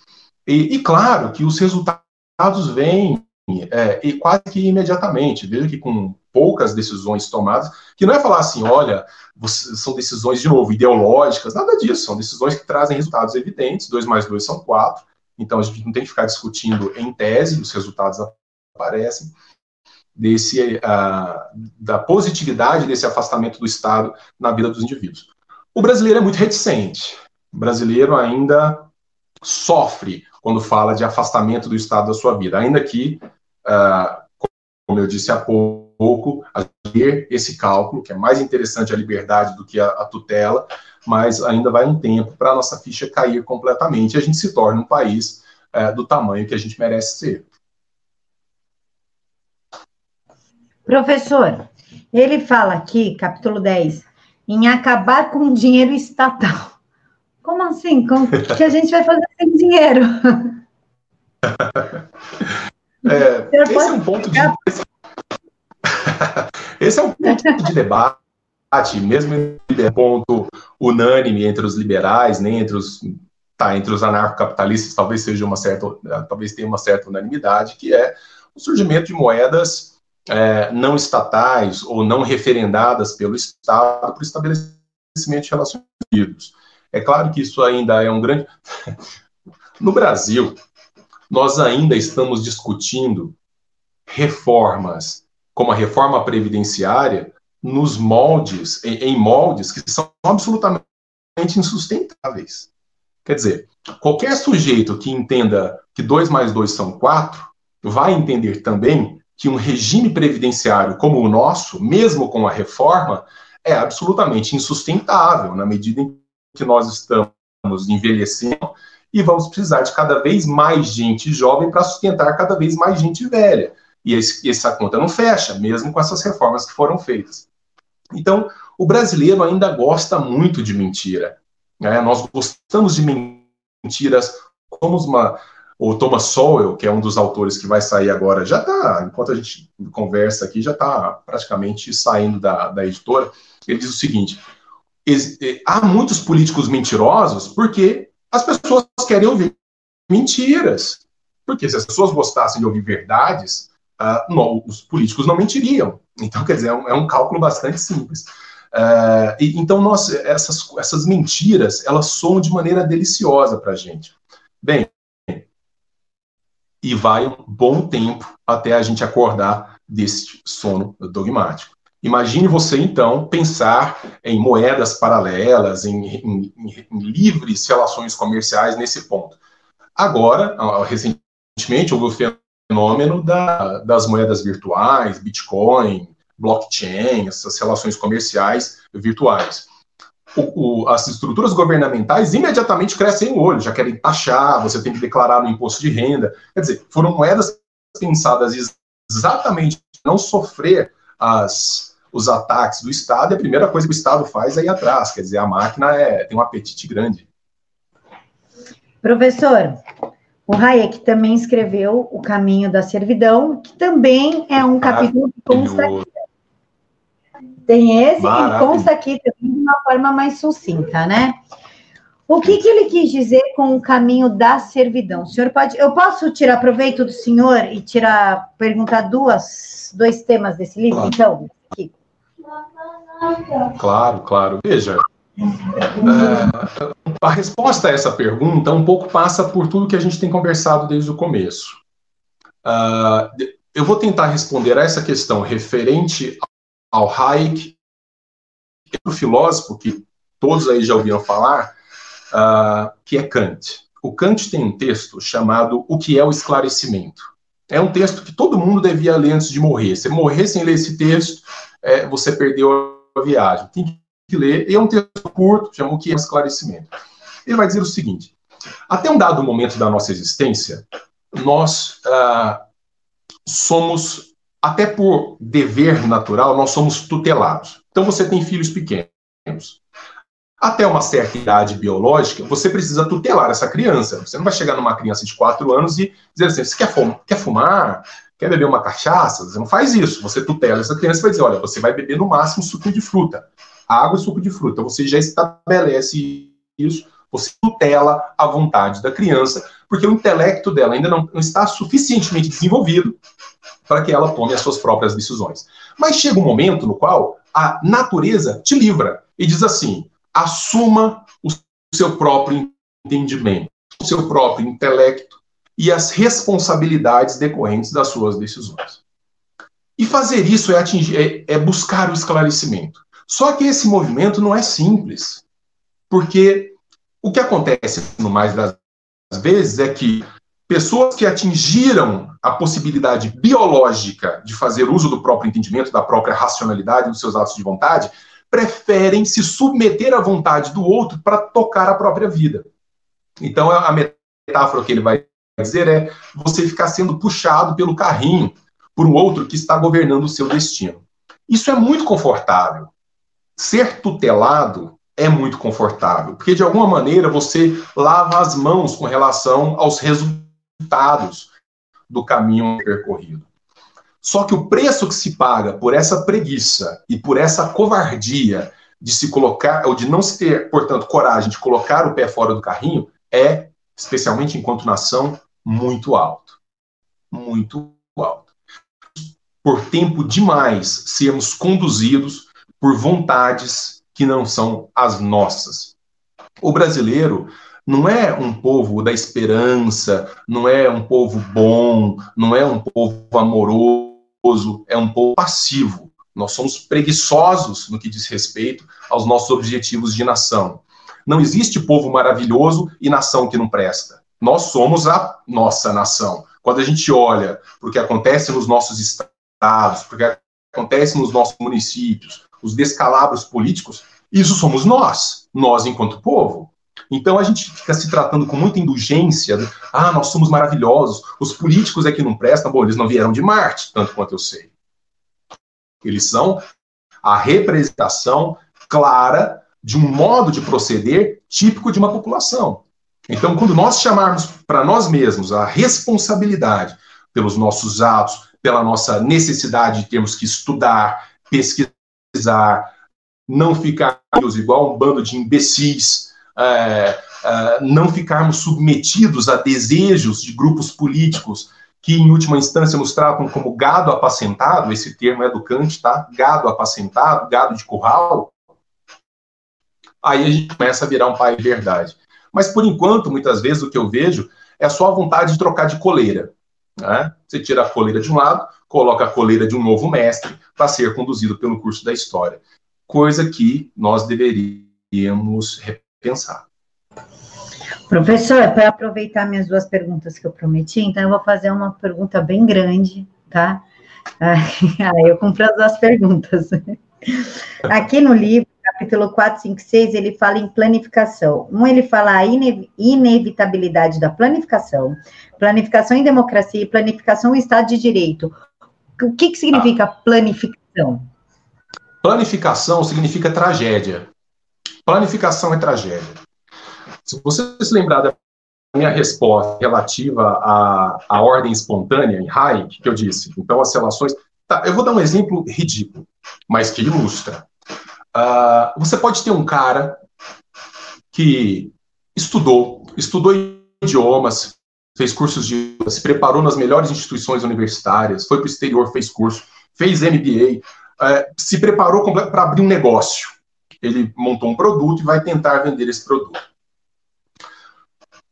S3: E, e claro que os resultados vêm é, e quase que imediatamente. Veja que com poucas decisões tomadas, que não é falar assim, olha, são decisões, de novo, ideológicas, nada disso, são decisões que trazem resultados evidentes, 2 mais 2 são 4, então a gente não tem que ficar discutindo em tese, os resultados aparecem, desse, uh, da positividade desse afastamento do Estado na vida dos indivíduos. O brasileiro é muito reticente, brasileiro ainda sofre quando fala de afastamento do Estado da sua vida, ainda que, uh, como eu disse há pouco, ver esse cálculo, que é mais interessante a liberdade do que a, a tutela, mas ainda vai um tempo para a nossa ficha cair completamente e a gente se torne um país uh, do tamanho que a gente merece ser.
S2: Professor, ele fala aqui, capítulo 10, em acabar com o dinheiro estatal. Como assim? Como que a gente vai fazer sem dinheiro?
S3: É, esse é um ponto de esse é um ponto de debate, mesmo é ponto unânime entre os liberais, nem entre os tá, entre os anarcocapitalistas, talvez seja uma certa, talvez tenha uma certa unanimidade, que é o surgimento de moedas é, não estatais ou não referendadas pelo Estado para o estabelecimento de relações é claro que isso ainda é um grande. No Brasil, nós ainda estamos discutindo reformas, como a reforma previdenciária, nos moldes, em, moldes que são absolutamente insustentáveis. Quer dizer, qualquer sujeito que entenda que 2 mais 2 são 4, vai entender também que um regime previdenciário como o nosso, mesmo com a reforma, é absolutamente insustentável, na medida em que nós estamos envelhecendo e vamos precisar de cada vez mais gente jovem para sustentar cada vez mais gente velha. E esse, essa conta não fecha, mesmo com essas reformas que foram feitas. Então, o brasileiro ainda gosta muito de mentira. Né? Nós gostamos de mentiras, como uma, o Thomas Sowell, que é um dos autores que vai sair agora, já está, enquanto a gente conversa aqui, já está praticamente saindo da, da editora. Ele diz o seguinte: há muitos políticos mentirosos porque as pessoas querem ouvir mentiras. Porque se as pessoas gostassem de ouvir verdades, uh, não, os políticos não mentiriam. Então, quer dizer, é um, é um cálculo bastante simples. Uh, e, então, nós, essas, essas mentiras, elas soam de maneira deliciosa para a gente. Bem, e vai um bom tempo até a gente acordar desse sono dogmático. Imagine você, então, pensar em moedas paralelas, em, em, em livres relações comerciais nesse ponto. Agora, recentemente, houve o fenômeno da, das moedas virtuais, Bitcoin, blockchain, essas relações comerciais virtuais. O, o, as estruturas governamentais imediatamente crescem o olho, já querem taxar, você tem que declarar no imposto de renda. Quer dizer, foram moedas pensadas exatamente não sofrer as, os ataques do Estado, e a primeira coisa que o Estado faz é ir atrás, quer dizer, a máquina é, tem um apetite grande.
S2: Professor, o Hayek também escreveu O Caminho da Servidão, que também é um capítulo que consta aqui. Tem esse e consta aqui também de uma forma mais sucinta, né? O que, que ele quis dizer com o caminho da servidão? O senhor pode. Eu posso tirar proveito do senhor e tirar perguntar duas, dois temas desse livro, claro. então? Aqui.
S3: Claro, claro. Veja, é, a resposta a essa pergunta um pouco passa por tudo que a gente tem conversado desde o começo. Uh, eu vou tentar responder a essa questão referente ao Hayek, o filósofo que todos aí já ouviram falar, uh, que é Kant. O Kant tem um texto chamado O que é o esclarecimento. É um texto que todo mundo devia ler antes de morrer. Se morrer sem ler esse texto, é, você perdeu a viagem. Tem que ler. E é um texto curto, chama o que é esclarecimento. Ele vai dizer o seguinte: até um dado momento da nossa existência, nós ah, somos, até por dever natural, nós somos tutelados. Então você tem filhos pequenos. Até uma certa idade biológica, você precisa tutelar essa criança. Você não vai chegar numa criança de 4 anos e dizer assim: você? Quer fumar? Quer beber uma cachaça? Você não faz isso. Você tutela essa criança e vai dizer: olha, você vai beber no máximo suco de fruta. Água e suco de fruta. Você já estabelece isso, você tutela a vontade da criança, porque o intelecto dela ainda não, não está suficientemente desenvolvido para que ela tome as suas próprias decisões. Mas chega um momento no qual a natureza te livra e diz assim: assuma o seu próprio entendimento, o seu próprio intelecto e as responsabilidades decorrentes das suas decisões. E fazer isso é, atingir, é, é buscar o esclarecimento. Só que esse movimento não é simples, porque o que acontece no mais das vezes é que pessoas que atingiram a possibilidade biológica de fazer uso do próprio entendimento, da própria racionalidade, dos seus atos de vontade, preferem se submeter à vontade do outro para tocar a própria vida. Então, a metáfora que ele vai dizer é você ficar sendo puxado pelo carrinho por um outro que está governando o seu destino. Isso é muito confortável. Ser tutelado é muito confortável, porque de alguma maneira você lava as mãos com relação aos resultados do caminho percorrido. Só que o preço que se paga por essa preguiça e por essa covardia de se colocar, ou de não se ter, portanto, coragem de colocar o pé fora do carrinho, é, especialmente enquanto nação, muito alto. Muito alto. Por tempo demais sermos conduzidos por vontades que não são as nossas. O brasileiro não é um povo da esperança, não é um povo bom, não é um povo amoroso, é um povo passivo. Nós somos preguiçosos no que diz respeito aos nossos objetivos de nação. Não existe povo maravilhoso e nação que não presta. Nós somos a nossa nação. Quando a gente olha para o que acontece nos nossos estados, para o que acontece nos nossos municípios, os descalabros políticos, isso somos nós, nós enquanto povo. Então a gente fica se tratando com muita indulgência, ah, nós somos maravilhosos, os políticos é que não prestam, bom, eles não vieram de Marte, tanto quanto eu sei. Eles são a representação clara de um modo de proceder típico de uma população. Então, quando nós chamarmos para nós mesmos a responsabilidade pelos nossos atos, pela nossa necessidade de termos que estudar, pesquisar, não ficarmos igual um bando de imbecis, é, é, não ficarmos submetidos a desejos de grupos políticos que, em última instância, nos tratam como gado apacentado, esse termo é do Kant, tá? Gado apacentado, gado de curral. aí a gente começa a virar um pai de verdade. Mas por enquanto, muitas vezes o que eu vejo é só a vontade de trocar de coleira. Né? Você tira a coleira de um lado, coloca a coleira de um novo mestre para ser conduzido pelo curso da história. Coisa que nós deveríamos repensar.
S2: Professor, para aproveitar minhas duas perguntas que eu prometi, então eu vou fazer uma pergunta bem grande, tá? Eu cumpro as duas perguntas. Aqui no livro, capítulo 4, 5, 6, ele fala em planificação. Um, ele fala a ine inevitabilidade da planificação, planificação em democracia e planificação em Estado de Direito. O que, que significa ah. planificação?
S3: Planificação significa tragédia. Planificação é tragédia. Se você se lembrar da minha resposta relativa à, à ordem espontânea em Hayek, que eu disse, então as relações. Tá, eu vou dar um exemplo ridículo, mas que ilustra. Uh, você pode ter um cara que estudou, estudou idiomas, fez cursos de. se preparou nas melhores instituições universitárias, foi para o exterior, fez curso, fez MBA, uh, é, se preparou para abrir um negócio. Ele montou um produto e vai tentar vender esse produto.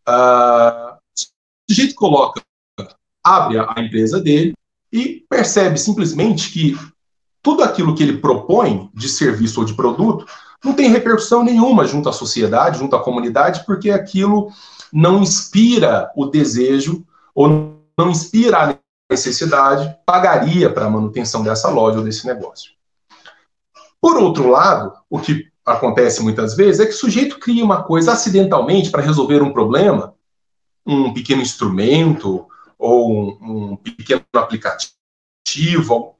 S3: Uh, o sujeito coloca, abre a empresa dele e percebe simplesmente que tudo aquilo que ele propõe de serviço ou de produto não tem repercussão nenhuma junto à sociedade, junto à comunidade, porque aquilo não inspira o desejo ou não inspira a necessidade, pagaria para a manutenção dessa loja ou desse negócio. Por outro lado, o que acontece muitas vezes é que o sujeito cria uma coisa acidentalmente para resolver um problema, um pequeno instrumento ou um, um pequeno aplicativo,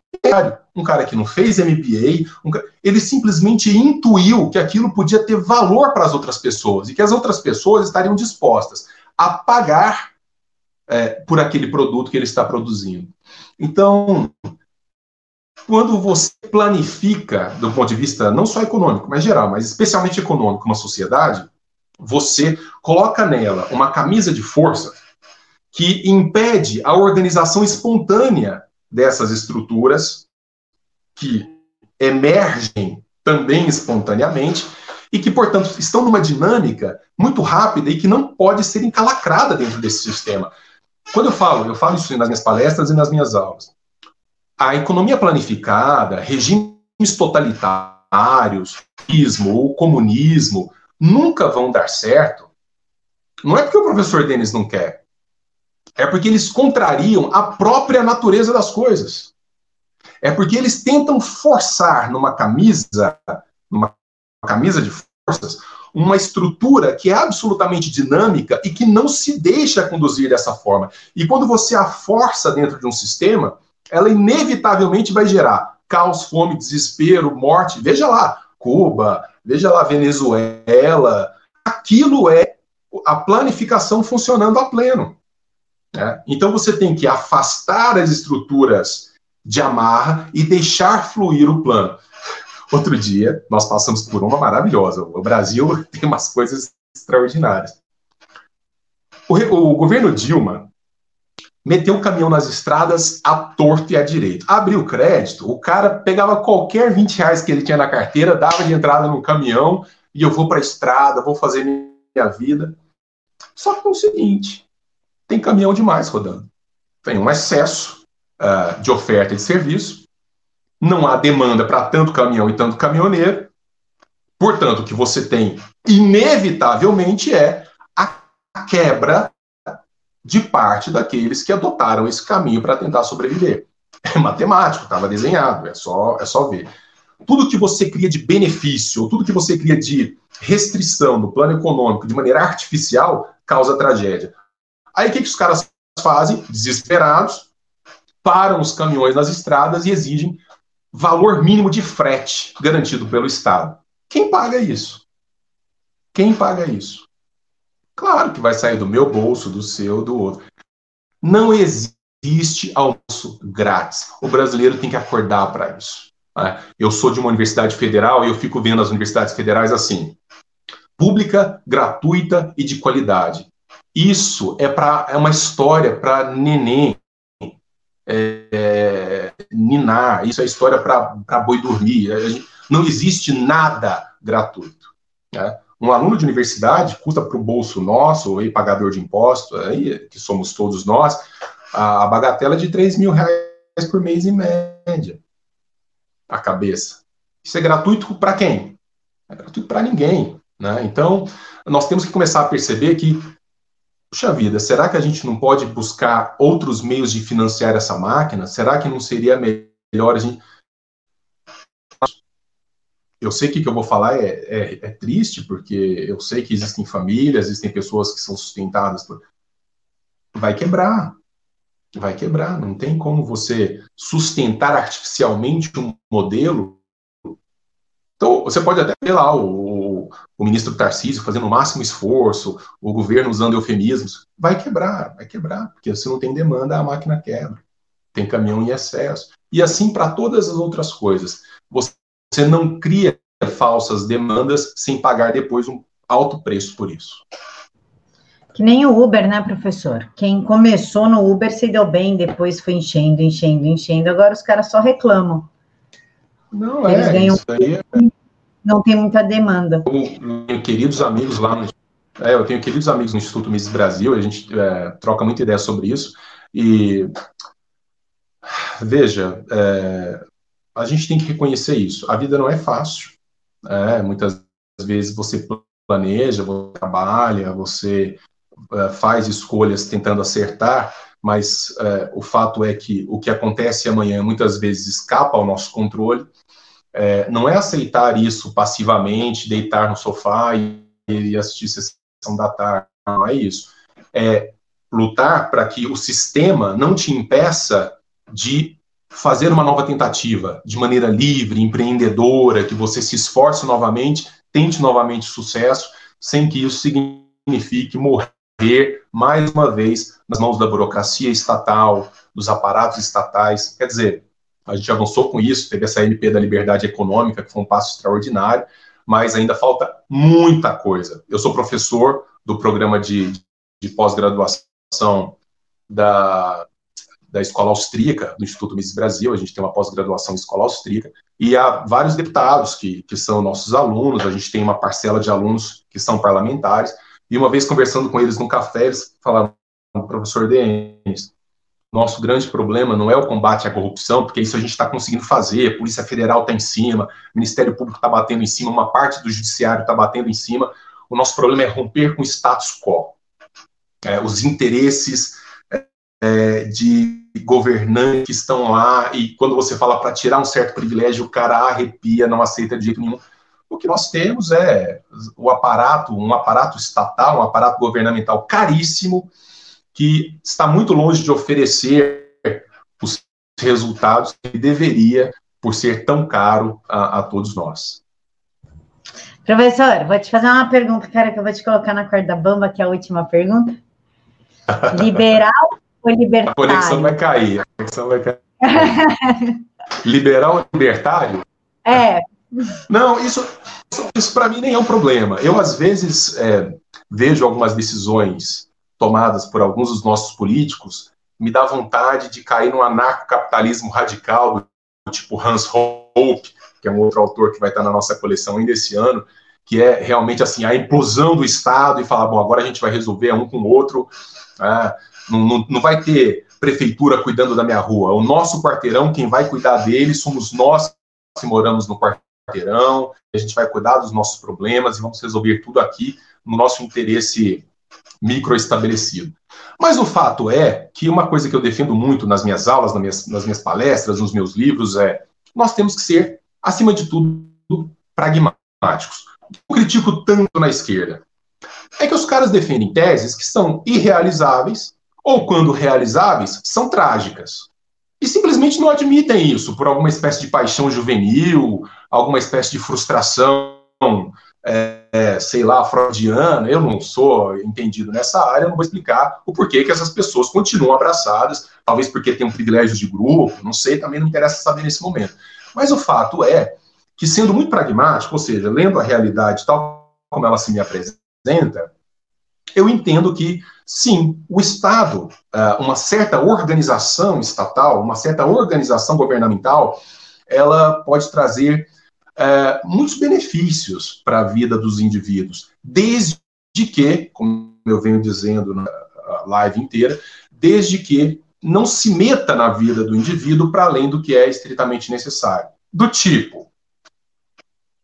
S3: um cara que não fez MBA, um, ele simplesmente intuiu que aquilo podia ter valor para as outras pessoas e que as outras pessoas estariam dispostas a pagar é, por aquele produto que ele está produzindo. Então, quando você planifica, do ponto de vista não só econômico, mas geral, mas especialmente econômico, uma sociedade, você coloca nela uma camisa de força que impede a organização espontânea dessas estruturas que emergem também espontaneamente e que, portanto, estão numa dinâmica muito rápida e que não pode ser encalacrada dentro desse sistema. Quando eu falo, eu falo isso nas minhas palestras e nas minhas aulas a economia planificada, regimes totalitários, o comunismo, nunca vão dar certo. Não é porque o professor Denis não quer, é porque eles contrariam a própria natureza das coisas. É porque eles tentam forçar numa camisa, numa camisa de forças, uma estrutura que é absolutamente dinâmica e que não se deixa conduzir dessa forma. E quando você a força dentro de um sistema, ela inevitavelmente vai gerar caos, fome, desespero, morte. Veja lá, Cuba, veja lá, Venezuela. Aquilo é a planificação funcionando a pleno. Né? Então você tem que afastar as estruturas de amarra e deixar fluir o plano. Outro dia, nós passamos por uma maravilhosa. O Brasil tem umas coisas extraordinárias. O, o governo Dilma meteu o caminhão nas estradas a torto e a direito. Abriu o crédito, o cara pegava qualquer 20 reais que ele tinha na carteira, dava de entrada no caminhão e eu vou para a estrada, vou fazer minha vida. Só que é o seguinte, tem caminhão demais rodando. Tem um excesso uh, de oferta de serviço, não há demanda para tanto caminhão e tanto caminhoneiro, portanto, o que você tem, inevitavelmente, é a quebra de parte daqueles que adotaram esse caminho para tentar sobreviver. É matemático, estava desenhado, é só, é só ver. Tudo que você cria de benefício, tudo que você cria de restrição no plano econômico de maneira artificial, causa tragédia. Aí o que, que os caras fazem? Desesperados, param os caminhões nas estradas e exigem valor mínimo de frete garantido pelo Estado. Quem paga isso? Quem paga isso? Claro que vai sair do meu bolso, do seu, do outro. Não existe almoço grátis. O brasileiro tem que acordar para isso. Né? Eu sou de uma universidade federal e eu fico vendo as universidades federais assim: pública, gratuita e de qualidade. Isso é, pra, é uma história para neném é, ninar, isso é história para boi dormir. Não existe nada gratuito. Né? Um aluno de universidade custa para o bolso nosso, aí, pagador de impostos, aí, que somos todos nós, a, a bagatela de 3 mil reais por mês em média. A cabeça. Isso é gratuito para quem? É gratuito para ninguém. Né? Então, nós temos que começar a perceber que, puxa vida, será que a gente não pode buscar outros meios de financiar essa máquina? Será que não seria melhor a gente eu sei que o que eu vou falar é, é, é, triste, porque eu sei que existem famílias, existem pessoas que são sustentadas por. Vai quebrar. Vai quebrar. Não tem como você sustentar artificialmente um modelo. Então, você pode até ver lá o, o ministro Tarcísio fazendo o máximo esforço, o governo usando eufemismos. Vai quebrar, vai quebrar, porque se não tem demanda, a máquina quebra. Tem caminhão em excesso. E assim para todas as outras coisas. Você não cria falsas demandas sem pagar depois um alto preço por isso.
S2: Que nem o Uber, né, professor? Quem começou no Uber se deu bem, depois foi enchendo, enchendo, enchendo. Agora os caras só reclamam.
S3: Não Eles é, ganham... isso aí é...
S2: Não tem muita demanda.
S3: Eu tenho queridos amigos lá no... É, eu tenho queridos amigos no Instituto Mises Brasil, a gente é, troca muita ideia sobre isso. E veja, é, a gente tem que reconhecer isso. A vida não é fácil. É, muitas vezes você planeja, você trabalha, você é, faz escolhas tentando acertar, mas é, o fato é que o que acontece amanhã muitas vezes escapa ao nosso controle. É, não é aceitar isso passivamente, deitar no sofá e, e assistir sessão da tarde, não é isso. É lutar para que o sistema não te impeça de fazer uma nova tentativa de maneira livre, empreendedora, que você se esforce novamente, tente novamente sucesso, sem que isso signifique morrer mais uma vez nas mãos da burocracia estatal, dos aparatos estatais. Quer dizer, a gente avançou com isso, teve essa MP da liberdade econômica, que foi um passo extraordinário, mas ainda falta muita coisa. Eu sou professor do programa de, de pós-graduação da da Escola Austríaca, do Instituto Mises Brasil, a gente tem uma pós-graduação em Escola Austríaca, e há vários deputados que, que são nossos alunos, a gente tem uma parcela de alunos que são parlamentares, e uma vez conversando com eles no café, eles falaram, professor Denis, nosso grande problema não é o combate à corrupção, porque isso a gente está conseguindo fazer, a Polícia Federal está em cima, o Ministério Público está batendo em cima, uma parte do Judiciário está batendo em cima, o nosso problema é romper com o status quo. É, os interesses é, de governantes que estão lá e quando você fala para tirar um certo privilégio, o cara arrepia, não aceita de jeito nenhum. O que nós temos é o aparato, um aparato estatal, um aparato governamental caríssimo, que está muito longe de oferecer os resultados que deveria, por ser tão caro a, a todos nós.
S2: Professor, vou te fazer uma pergunta, cara, que eu vou te colocar na corda bamba, que é a última pergunta. Liberal ou libertário? A
S3: conexão vai cair. A conexão vai cair. Liberal ou libertário?
S2: É.
S3: Não, isso, isso, isso para mim nem é um problema. Eu, às vezes, é, vejo algumas decisões tomadas por alguns dos nossos políticos, me dá vontade de cair no anarcocapitalismo radical, tipo Hans Hope, que é um outro autor que vai estar na nossa coleção ainda esse ano, que é realmente assim a implosão do Estado e falar, bom, agora a gente vai resolver um com o outro. Ah, não, não, não vai ter prefeitura cuidando da minha rua. O nosso quarteirão, quem vai cuidar dele somos nós que moramos no quarteirão. A gente vai cuidar dos nossos problemas e vamos resolver tudo aqui no nosso interesse micro estabelecido. Mas o fato é que uma coisa que eu defendo muito nas minhas aulas, nas minhas, nas minhas palestras, nos meus livros, é nós temos que ser, acima de tudo, pragmáticos. Eu critico tanto na esquerda. É que os caras defendem teses que são irrealizáveis, ou quando realizáveis, são trágicas. E simplesmente não admitem isso por alguma espécie de paixão juvenil, alguma espécie de frustração, é, é, sei lá, freudiana. Eu não sou entendido nessa área, não vou explicar o porquê que essas pessoas continuam abraçadas, talvez porque tem um privilégio de grupo, não sei, também não interessa saber nesse momento. Mas o fato é que, sendo muito pragmático, ou seja, lendo a realidade tal como ela se me apresenta, eu entendo que, sim, o Estado, eh, uma certa organização estatal, uma certa organização governamental, ela pode trazer é, muitos benefícios para a vida dos indivíduos, desde que, como eu venho dizendo na live inteira, desde que não se meta na vida do indivíduo para além do que é estritamente necessário. Do tipo,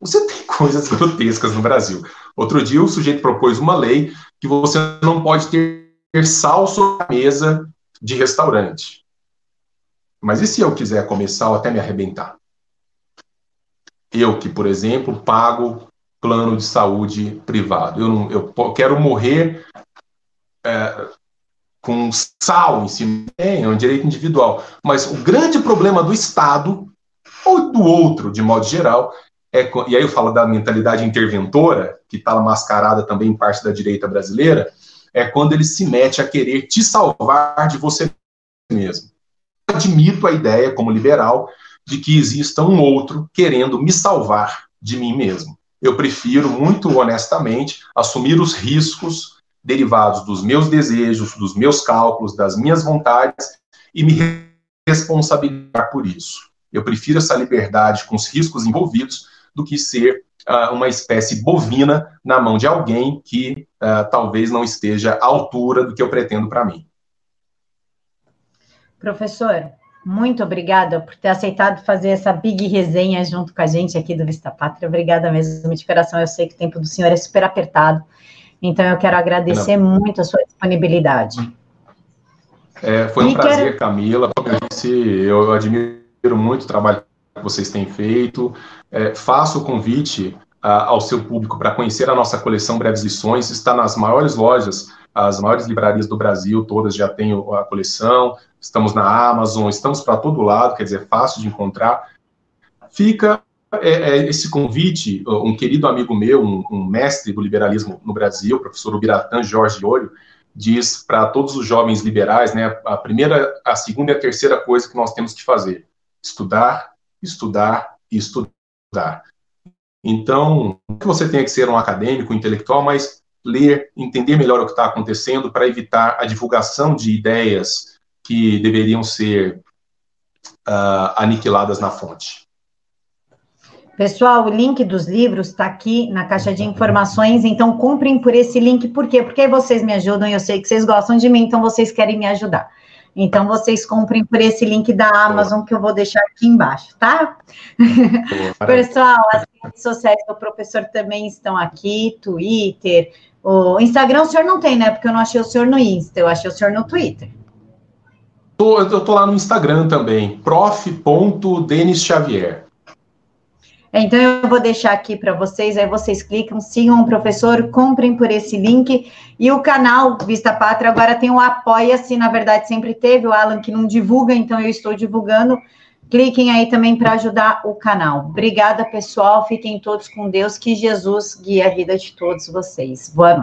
S3: você tem coisas grotescas no Brasil. Outro dia o sujeito propôs uma lei que você não pode ter sal sobre a mesa de restaurante. Mas e se eu quiser comer sal até me arrebentar? Eu que, por exemplo, pago plano de saúde privado. Eu, não, eu quero morrer é, com sal em cima. É um direito individual. Mas o grande problema do Estado, ou do outro, de modo geral, é, e aí eu falo da mentalidade interventora, que está mascarada também em parte da direita brasileira, é quando ele se mete a querer te salvar de você mesmo. Admito a ideia, como liberal, de que exista um outro querendo me salvar de mim mesmo. Eu prefiro, muito honestamente, assumir os riscos derivados dos meus desejos, dos meus cálculos, das minhas vontades e me responsabilizar por isso. Eu prefiro essa liberdade com os riscos envolvidos do que ser uh, uma espécie bovina na mão de alguém que uh, talvez não esteja à altura do que eu pretendo para mim.
S2: Professor, muito obrigada por ter aceitado fazer essa big resenha junto com a gente aqui do Vista Pátria. Obrigada mesmo de coração. Eu sei que o tempo do senhor é super apertado, então eu quero agradecer Não. muito a sua disponibilidade.
S3: É, foi um e prazer, quero... Camila. Eu admiro muito o trabalho que vocês têm feito. É, faço o convite a, ao seu público para conhecer a nossa coleção Breves Lições. Está nas maiores lojas, as maiores livrarias do Brasil, todas já têm a coleção. Estamos na Amazon, estamos para todo lado, quer dizer, é fácil de encontrar. Fica é, é, esse convite, um querido amigo meu, um, um, mestre do liberalismo no Brasil, o professor Ubiratã Jorge Olho, diz para todos os jovens liberais, né, a primeira, a segunda e a terceira coisa que nós temos que fazer: estudar, estudar e estudar. Então, que você tenha que ser um acadêmico, um intelectual, mas ler, entender melhor o que está acontecendo para evitar a divulgação de ideias que deveriam ser uh, aniquiladas na fonte.
S2: Pessoal, o link dos livros está aqui na caixa de informações, então comprem por esse link, por quê? Porque vocês me ajudam, eu sei que vocês gostam de mim, então vocês querem me ajudar. Então, vocês comprem por esse link da Amazon que eu vou deixar aqui embaixo, tá? Pessoal, as redes sociais do professor também estão aqui, Twitter, o Instagram o senhor não tem, né? Porque eu não achei o senhor no Insta, eu achei o senhor no Twitter.
S3: Tô, eu tô lá no Instagram também, prof.denisxavier.
S2: Então eu vou deixar aqui para vocês, aí vocês clicam, sigam o professor, comprem por esse link. E o canal Vista Pátria agora tem o Apoia-se, na verdade sempre teve, o Alan que não divulga, então eu estou divulgando. Cliquem aí também para ajudar o canal. Obrigada, pessoal. Fiquem todos com Deus. Que Jesus guie a vida de todos vocês. Boa noite.